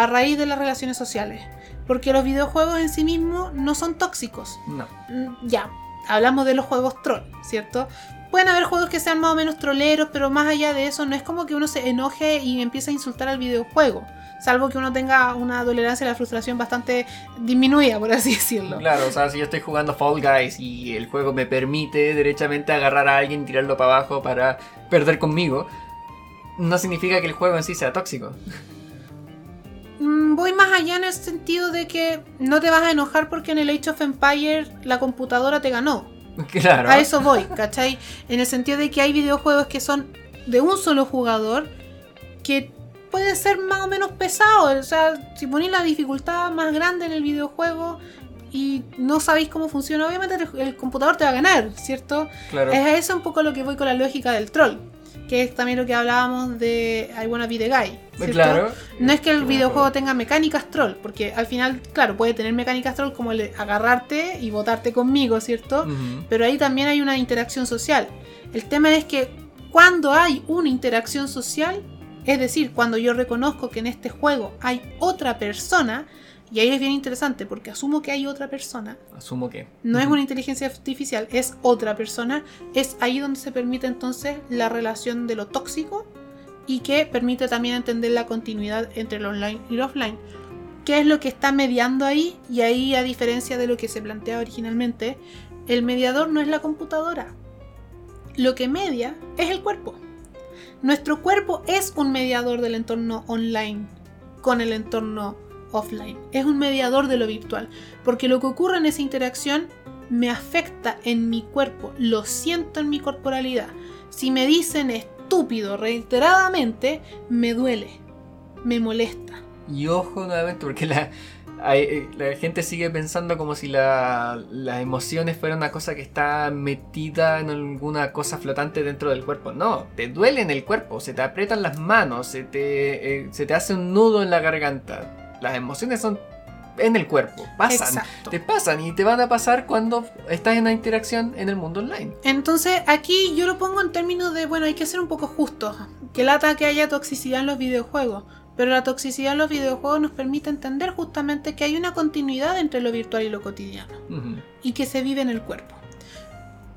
A: a raíz de las relaciones sociales. Porque los videojuegos en sí mismos no son tóxicos.
B: No.
A: Mm, ya, hablamos de los juegos troll, ¿cierto? Pueden haber juegos que sean más o menos troleros, pero más allá de eso, no es como que uno se enoje y empiece a insultar al videojuego. Salvo que uno tenga una tolerancia a la frustración bastante disminuida, por así decirlo.
B: Claro, o sea, si yo estoy jugando Fall Guys y el juego me permite derechamente agarrar a alguien y tirarlo para abajo para perder conmigo, no significa que el juego en sí sea tóxico.
A: Mm, Voy más allá en el sentido de que no te vas a enojar porque en el Age of Empire la computadora te ganó. (laughs)
B: Claro.
A: A eso voy, ¿cachai? En el sentido de que hay videojuegos que son de un solo jugador que pueden ser más o menos pesados. O sea, si ponéis la dificultad más grande en el videojuego y no sabéis cómo funciona, obviamente el, el computador te va a ganar, ¿cierto?
B: Claro.
A: Es a eso un poco lo que voy con la lógica del troll. Que es también lo que hablábamos de I Wanna Be the Guy. ¿cierto?
B: Claro.
A: No es que el videojuego tenga mecánicas troll, porque al final, claro, puede tener mecánicas troll como el agarrarte y botarte conmigo, ¿cierto? Pero ahí también hay una interacción social. El tema es que cuando hay una interacción social, es decir, cuando yo reconozco que en este juego hay otra persona, y ahí es bien interesante porque asumo que hay otra persona,
B: Asumo que.
A: no es una inteligencia artificial, es otra persona, es ahí donde se permite entonces la relación de lo tóxico y que permite también entender la continuidad entre lo online y lo offline. ¿Qué es lo que está mediando ahí? Y ahí, a diferencia de lo que se planteaba originalmente, el mediador no es la computadora. Lo que media es el cuerpo. Nuestro cuerpo es un mediador del entorno online con el entorno offline. Es un mediador de lo virtual. Porque lo que ocurre en esa interacción me afecta en mi cuerpo, lo siento en mi corporalidad. Si me dicen estúpido reiteradamente, me duele, me molesta.
B: Y ojo nuevamente, porque la, eh, la gente sigue pensando como si la- las emociones fueran una cosa que está metida en alguna cosa flotante dentro del cuerpo. No, te duele en el cuerpo, se te aprietan las manos, se te, eh, se te hace un nudo en la garganta. Las emociones son en el cuerpo, pasan.
A: Exacto.
B: Te pasan y te van a pasar cuando estás en una interacción en el mundo online.
A: Entonces aquí yo lo pongo en términos de, bueno, hay que ser un poco justos. Que lata que haya toxicidad en los videojuegos. Pero la toxicidad en los videojuegos nos permite entender justamente que hay una continuidad entre lo virtual y lo cotidiano. Y que se vive en el cuerpo.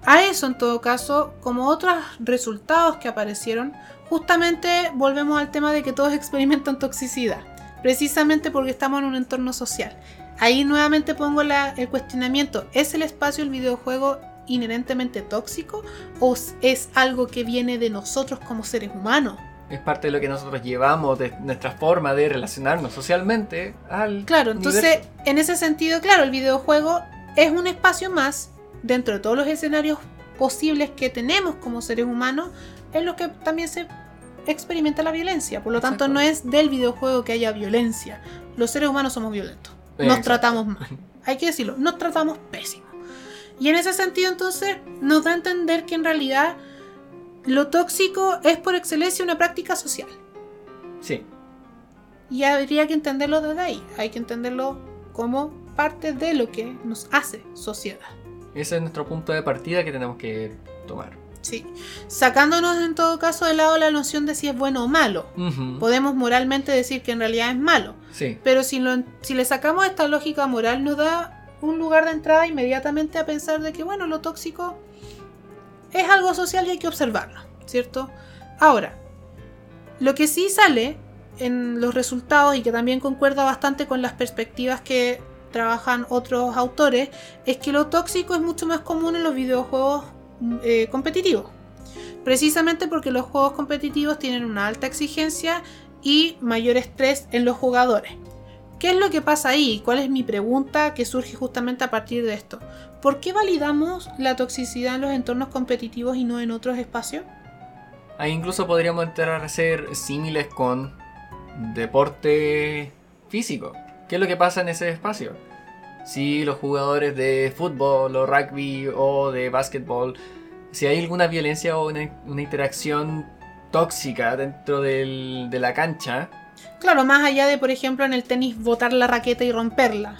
A: A eso, en todo caso, como otros resultados que aparecieron, justamente volvemos al tema de que todos experimentan toxicidad, precisamente porque estamos en un entorno social. Ahí nuevamente pongo la- el cuestionamiento, ¿es el espacio del videojuego inherentemente tóxico o es algo que viene de nosotros como seres humanos?
B: Es parte de lo que nosotros llevamos, de nuestra forma de relacionarnos socialmente al
A: Claro, entonces
B: universo.
A: en ese sentido, claro, el videojuego es un espacio más dentro de todos los escenarios posibles que tenemos como seres humanos en los que también se experimenta la violencia. Por lo tanto, no es del videojuego que haya violencia. Los seres humanos somos violentos. Nos
B: Exacto.
A: tratamos mal. (laughs) hay que decirlo, nos tratamos pésimo. Y en ese sentido entonces nos da a entender que en realidad lo tóxico es por excelencia una práctica social.
B: Sí.
A: Y habría que entenderlo desde ahí, hay que entenderlo como parte de lo que nos hace sociedad.
B: Ese es nuestro punto de partida que tenemos que tomar.
A: Sí. Sacándonos en todo caso de lado la noción de si es bueno o malo. Podemos moralmente decir que en realidad es malo.
B: Sí.
A: Pero si, lo- si le sacamos esta lógica moral, nos da un lugar de entrada inmediatamente a pensar de que, bueno, lo tóxico es algo social y hay que observarlo, ¿cierto? Ahora, lo que sí sale en los resultados y que también concuerda bastante con las perspectivas que trabajan otros autores, es que lo tóxico es mucho más común en los videojuegos eh, competitivos. Precisamente porque los juegos competitivos tienen una alta exigencia y mayor estrés en los jugadores. ¿Qué es lo que pasa ahí? ¿Cuál es mi pregunta que surge justamente a partir de esto? ¿Por qué validamos la toxicidad en los entornos competitivos y no en otros espacios?
B: Ahí incluso podríamos entrar a ser símiles con deporte físico. ¿Qué es lo que pasa en ese espacio? Si los jugadores de fútbol o rugby o de básquetbol, si hay alguna violencia o una, una interacción tóxica dentro del- de la cancha,
A: Claro, más allá de, por ejemplo, en el tenis botar la raqueta y romperla.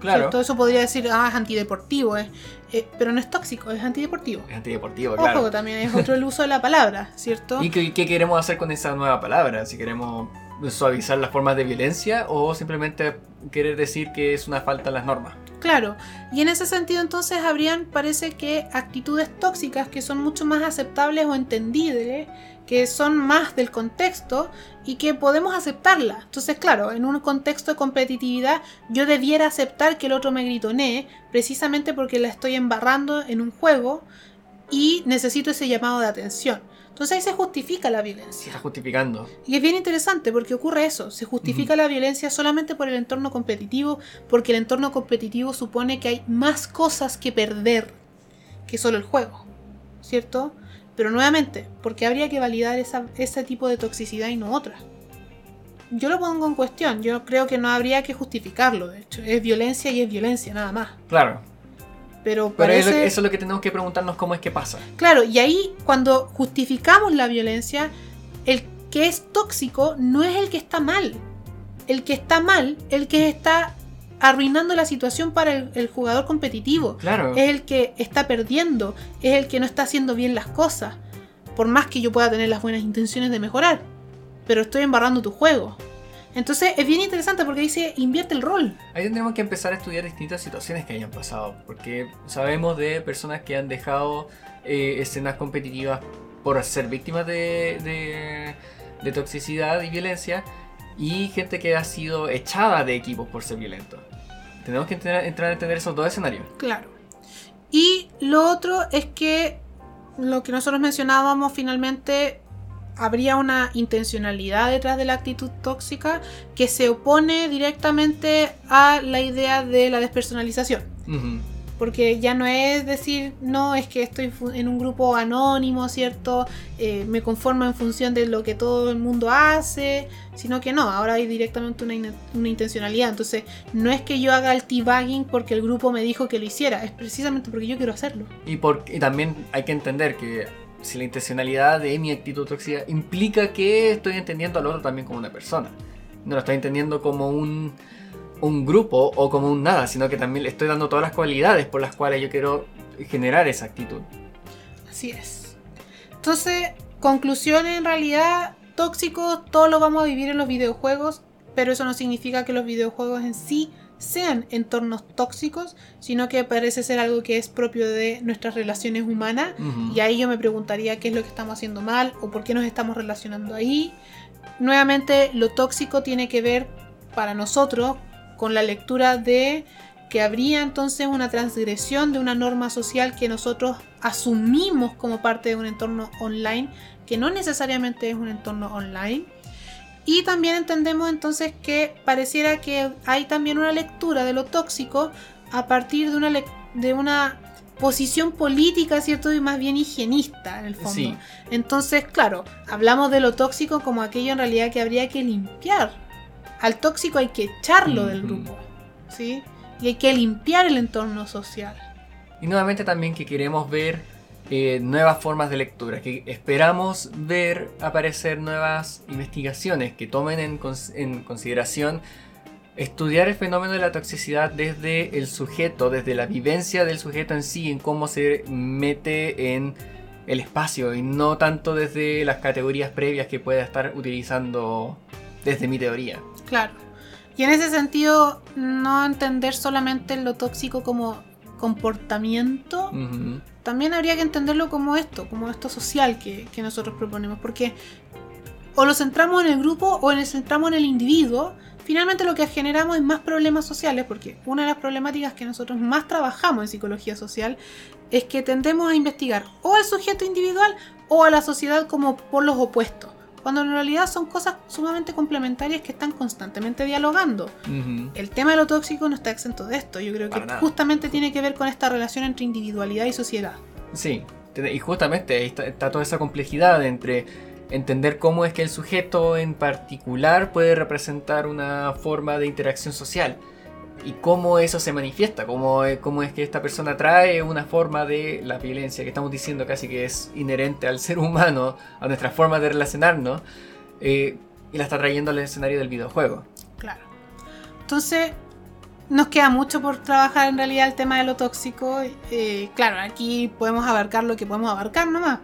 B: claro,
A: Todo eso podría decir, ah, es antideportivo, es, eh, pero no es tóxico, es antideportivo.
B: es antideportivo,
A: Ojo,
B: claro.
A: también es otro el uso de la palabra, ¿cierto? (laughs)
B: ¿Y qué, qué queremos hacer con esa nueva palabra? Si queremos suavizar las formas de violencia o simplemente querer decir que es una falta a las normas.
A: Claro, y en ese sentido entonces habrían, parece que, actitudes tóxicas que son mucho más aceptables o entendibles, que son más del contexto y que podemos aceptarlas. Entonces, claro, en un contexto de competitividad yo debiera aceptar que el otro me gritonee precisamente porque la estoy embarrando en un juego y necesito ese llamado de atención. Entonces ahí se justifica la
B: Se
A: violencia.
B: está justificando.
A: Y es bien interesante porque ocurre eso, se justifica la violencia solamente por el entorno competitivo, porque el entorno competitivo supone que hay más cosas que perder que solo el juego, ¿cierto? Pero nuevamente, porque habría que validar esa- ese tipo de toxicidad y no otra. Yo lo pongo en cuestión, yo creo que no habría que justificarlo, de hecho, es violencia y es violencia, nada más.
B: Claro.
A: Pero
B: eso es lo que tenemos que preguntarnos cómo es que pasa.
A: Claro, y ahí cuando justificamos la violencia, el que es tóxico no es el que está mal. El que está mal, el que está arruinando la situación para el, el jugador competitivo.
B: Claro.
A: Es el que está perdiendo, es el que no está haciendo bien las cosas. Por más que yo pueda tener las buenas intenciones de mejorar. Pero estoy embarrando tu juego. Entonces es bien interesante porque dice invierte el rol.
B: Ahí tendremos que empezar a estudiar distintas situaciones que hayan pasado, porque sabemos de personas que han dejado eh, escenas competitivas por ser víctimas de, de- de toxicidad y violencia, y gente que ha sido echada de equipos por ser violento. Tenemos que entrar, entrar a entender esos dos escenarios.
A: Claro. Y lo otro es que lo que nosotros mencionábamos finalmente habría una intencionalidad detrás de la actitud tóxica que se opone directamente a la idea de la despersonalización. Porque ya no es decir, no, es que estoy en un grupo anónimo, ¿cierto? Eh, me conformo en función de lo que todo el mundo hace, sino que no, ahora hay directamente una, in- una intencionalidad. Entonces, no es que yo haga el teabagging porque el grupo me dijo que lo hiciera, es precisamente porque yo quiero hacerlo.
B: Y, por- y también hay que entender que si la intencionalidad de mi actitud tóxica implica que estoy entendiendo al otro también como una persona. No lo estoy entendiendo como un, un grupo o como un nada, sino que también le estoy dando todas las cualidades por las cuales yo quiero generar esa actitud.
A: Así es. Entonces, conclusión en realidad, tóxicos, todo lo vamos a vivir en los videojuegos, pero eso no significa que los videojuegos en sí sean entornos tóxicos, sino que parece ser algo que es propio de nuestras relaciones humanas. Y ahí yo me preguntaría qué es lo que estamos haciendo mal o por qué nos estamos relacionando ahí. Nuevamente, lo tóxico tiene que ver para nosotros con la lectura de que habría entonces una transgresión de una norma social que nosotros asumimos como parte de un entorno online, que no necesariamente es un entorno online. Y también entendemos entonces que pareciera que hay también una lectura de lo tóxico a partir de una, de una posición política, ¿cierto? Y más bien higienista, en el fondo.
B: Sí.
A: Entonces, claro, hablamos de lo tóxico como aquello en realidad que habría que limpiar. Al tóxico hay que echarlo del grupo, ¿sí? y hay que limpiar el entorno social.
B: Y nuevamente también que queremos ver eh, nuevas formas de lectura, que esperamos ver aparecer nuevas investigaciones que tomen en, en consideración estudiar el fenómeno de la toxicidad desde el sujeto, desde la vivencia del sujeto en sí, en cómo se mete en el espacio y no tanto desde las categorías previas que pueda estar utilizando desde mi teoría.
A: Claro. Y en ese sentido, no entender solamente lo tóxico como comportamiento, también habría que entenderlo como esto, como esto social que, nosotros proponemos, porque o lo centramos en el grupo o lo centramos en el individuo, finalmente lo que generamos es más problemas sociales, porque una de las problemáticas que nosotros más trabajamos en psicología social es que tendemos a investigar o al sujeto individual o a la sociedad como por los opuestos, cuando en realidad son cosas sumamente complementarias que están constantemente dialogando. El tema de lo tóxico no está exento de esto, yo creo que justamente tiene que ver con esta relación entre individualidad y sociedad.
B: Sí, y justamente está toda esa complejidad entre entender cómo es que el sujeto en particular puede representar una forma de interacción social y cómo eso se manifiesta, cómo, cómo es que esta persona trae una forma de la violencia que estamos diciendo casi que es inherente al ser humano, a nuestra forma de relacionarnos, eh, y la está trayendo al escenario del videojuego.
A: Claro. Entonces, nos queda mucho por trabajar en realidad el tema de lo tóxico. Eh, claro, aquí podemos abarcar lo que podemos abarcar nomás.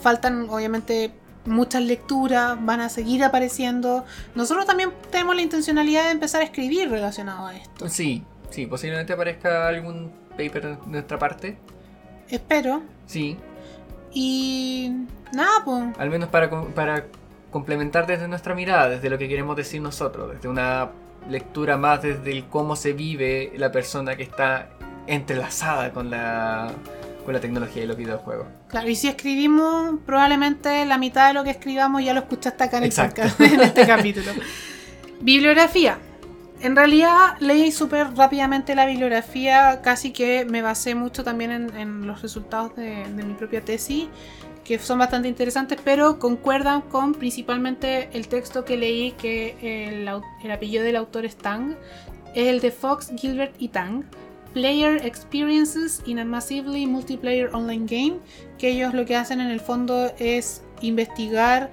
A: Faltan, obviamente, muchas lecturas van a seguir apareciendo. Nosotros también tenemos la intencionalidad de empezar a escribir relacionado a esto.
B: Sí, sí, posiblemente aparezca algún paper de nuestra parte.
A: Espero.
B: Sí.
A: Y nada, pues.
B: Al menos para, para complementar desde nuestra mirada, desde lo que queremos decir nosotros, desde una lectura más desde el cómo se vive la persona que está entrelazada con la con la tecnología y los videojuegos.
A: Claro, y si escribimos, probablemente la mitad de lo que escribamos ya lo escuchaste acá en, (laughs) en este capítulo. Bibliografía. En realidad leí súper rápidamente la bibliografía, casi que me basé mucho también en, los resultados de, mi propia tesis, que son bastante interesantes, pero concuerdan con principalmente el texto que leí, que el, el apellido del autor es Tang, es el de Fox, Gilbert y Tang Player Experiences in a Massively Multiplayer Online Game, que ellos lo que hacen en el fondo es investigar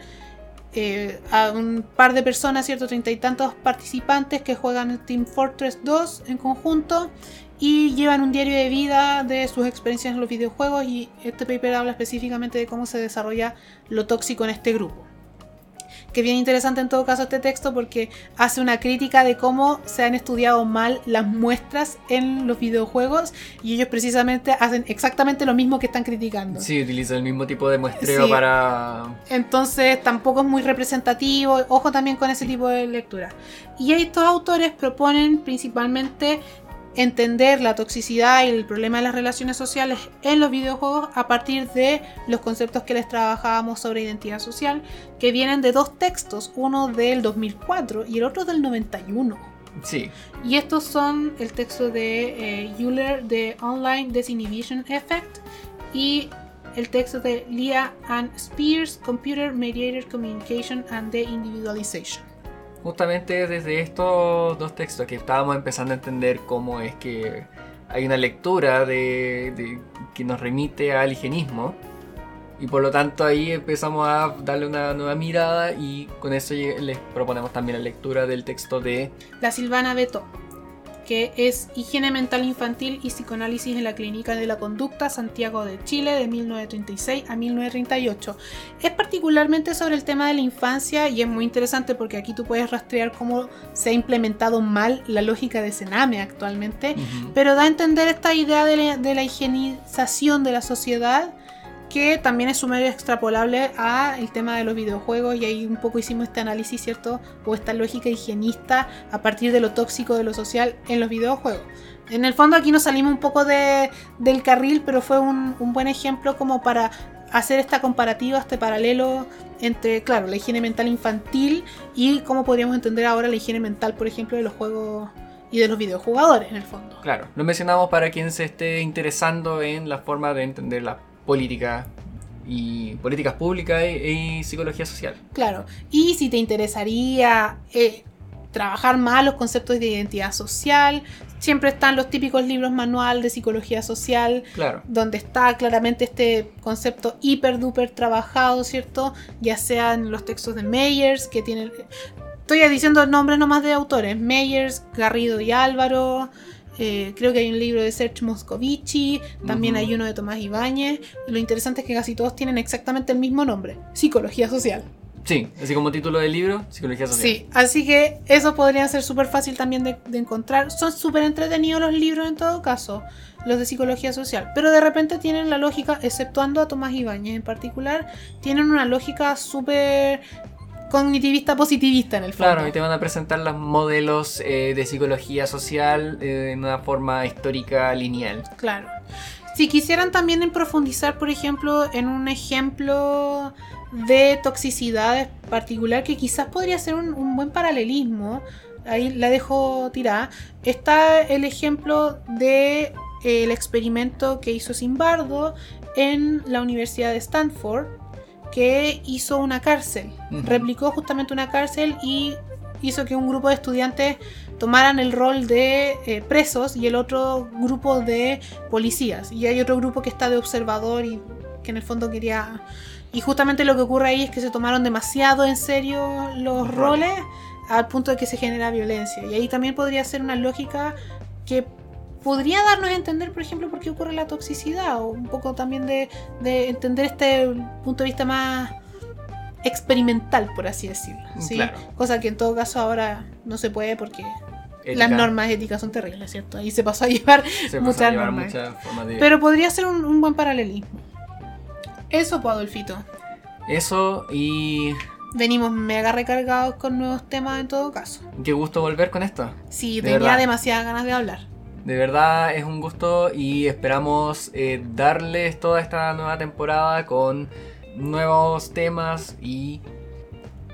A: eh, a un par de personas, cierto, treinta y tantos participantes que juegan Team Fortress 2 en conjunto y llevan un diario de vida de sus experiencias en los videojuegos y este paper habla específicamente de cómo se desarrolla lo tóxico en este grupo que bien interesante en todo caso este texto porque hace una crítica de cómo se han estudiado mal las muestras en los videojuegos y ellos precisamente hacen exactamente lo mismo que están criticando.
B: Sí, utilizan el mismo tipo de muestreo para...
A: Entonces tampoco es muy representativo, ojo también con ese tipo de lectura. Y estos autores proponen principalmente entender la toxicidad y el problema de las relaciones sociales en los videojuegos a partir de los conceptos que les trabajábamos sobre identidad social, que vienen de dos textos, uno del 2004 y el otro del 91.
B: Sí.
A: Y estos son el texto de eh, Euler de Online Disinhibition Effect y el texto de Leah and Spears Computer Mediated Communication and the Individualization
B: justamente desde estos dos textos que estábamos empezando a entender cómo es que hay una lectura de, que nos remite al higienismo y por lo tanto ahí empezamos a darle una nueva mirada y con eso les proponemos también la lectura del texto de
A: La Silvana Beto que es Higiene Mental Infantil y Psicoanálisis en la Clínica de la Conducta, Santiago de Chile, de 1936 a 1938. Es particularmente sobre el tema de la infancia y es muy interesante porque aquí tú puedes rastrear cómo se ha implementado mal la lógica de Sename actualmente, pero da a entender esta idea de la, de la higienización de la sociedad que también es sumamente extrapolable a el tema de los videojuegos y ahí un poco hicimos este análisis, ¿cierto? O esta lógica higienista a partir de lo tóxico de lo social en los videojuegos. En el fondo aquí nos salimos un poco de, del carril, pero fue un, buen ejemplo como para hacer esta comparativa, este paralelo entre, claro, la higiene mental infantil y cómo podríamos entender ahora la higiene mental, por ejemplo, de los juegos y de los videojugadores en el fondo.
B: Claro, lo mencionamos para quien se esté interesando en la forma de entender la política y políticas públicas y, psicología social.
A: Claro, y si te interesaría eh, trabajar más los conceptos de identidad social, Siempre están los típicos libros manual de psicología social,
B: Claro.
A: donde está claramente este concepto hiper duper trabajado, ¿cierto? Ya sea en los textos de Meyers, que tienen... Estoy diciendo nombres nomás de autores. Meyers, Garrido y Álvaro. Eh, creo que hay un libro de Sergio Moscovici. También hay uno de Tomás Ibáñez. Lo interesante es que casi todos tienen exactamente el mismo nombre. Psicología social.
B: Sí, así como título del libro, Psicología Social.
A: Sí, así que eso podría ser súper fácil también de, de encontrar. Son súper entretenidos los libros en todo caso, los de psicología social. Pero de repente tienen la lógica, exceptuando a Tomás Ibáñez en particular, tienen una lógica súper cognitivista positivista en el fondo.
B: Claro, y te van a presentar los modelos eh, de psicología social eh, en una forma histórica lineal.
A: Claro. Si quisieran también en profundizar, por ejemplo, en un ejemplo de toxicidad particular, que quizás podría ser un, un buen paralelismo, ahí la dejo tirada, está el ejemplo de eh, el experimento que hizo Simbardo en la Universidad de Stanford, que hizo una cárcel, replicó justamente una cárcel y hizo que un grupo de estudiantes tomaran el rol de eh, presos y el otro grupo de policías. Y hay otro grupo que está de observador y que en el fondo quería... Y justamente lo que ocurre ahí es que se tomaron demasiado en serio los roles. al punto de que se genera violencia. Y ahí también podría ser una lógica que podría darnos a entender, por ejemplo, por qué ocurre la toxicidad, o un poco también de, de entender este punto de vista más experimental, por así decirlo. ¿sí?
B: Claro.
A: Cosa que en todo caso ahora no se puede porque
B: Ética,
A: las normas éticas son terribles, ¿cierto? Ahí se pasó a llevar
B: se
A: muchas
B: a llevar
A: normas.
B: muchas formas de-
A: Pero podría ser un, un buen paralelismo. Eso, pues, Adolfito.
B: Eso y
A: Venimos mega recargados con nuevos temas en todo caso.
B: qué gusto volver con esto.
A: Sí,
B: De
A: tenía
B: verdad.
A: demasiadas ganas de hablar.
B: De verdad es un gusto y esperamos eh, darles toda esta nueva temporada con nuevos temas y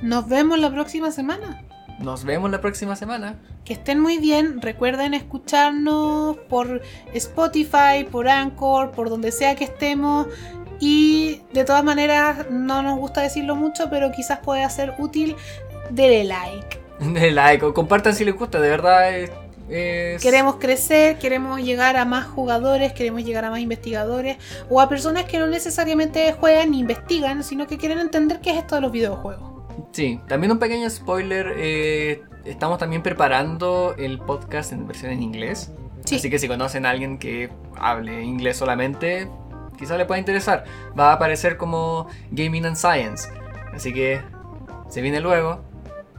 A: Nos vemos la próxima semana.
B: nos vemos la próxima semana.
A: Que estén muy bien. Recuerden escucharnos por Spotify, por Anchor, por donde sea que estemos. Y de todas maneras, no nos gusta decirlo mucho, pero quizás pueda ser útil. Dele like. (laughs)
B: De like o compartan si les gusta, de verdad es... es-
A: Queremos crecer, queremos llegar a más jugadores, queremos llegar a más investigadores o a personas que no necesariamente juegan ni investigan, sino que quieren entender qué es esto de los videojuegos.
B: Sí, también un pequeño spoiler. eh, estamos también preparando el podcast en versión en inglés.
A: Sí.
B: Así que si conocen a alguien que hable inglés solamente, quizá le pueda interesar. Va a aparecer como Gaming and Science. Así que se viene luego.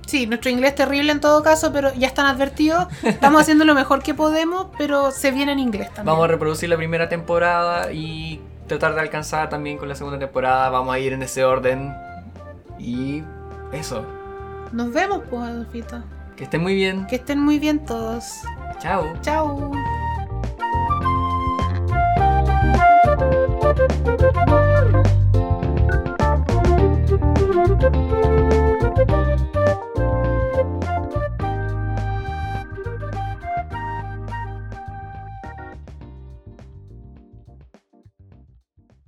A: Sí, nuestro inglés terrible en todo caso, pero ya están advertidos. Estamos haciendo lo mejor que podemos, pero se viene en inglés también.
B: Vamos a reproducir la primera temporada y tratar de alcanzar también con la segunda temporada. Vamos a ir en ese orden. Y eso.
A: Nos vemos, pues, Adolfito.
B: Que estén muy bien.
A: Que estén muy bien todos.
B: Chao.
A: Chao.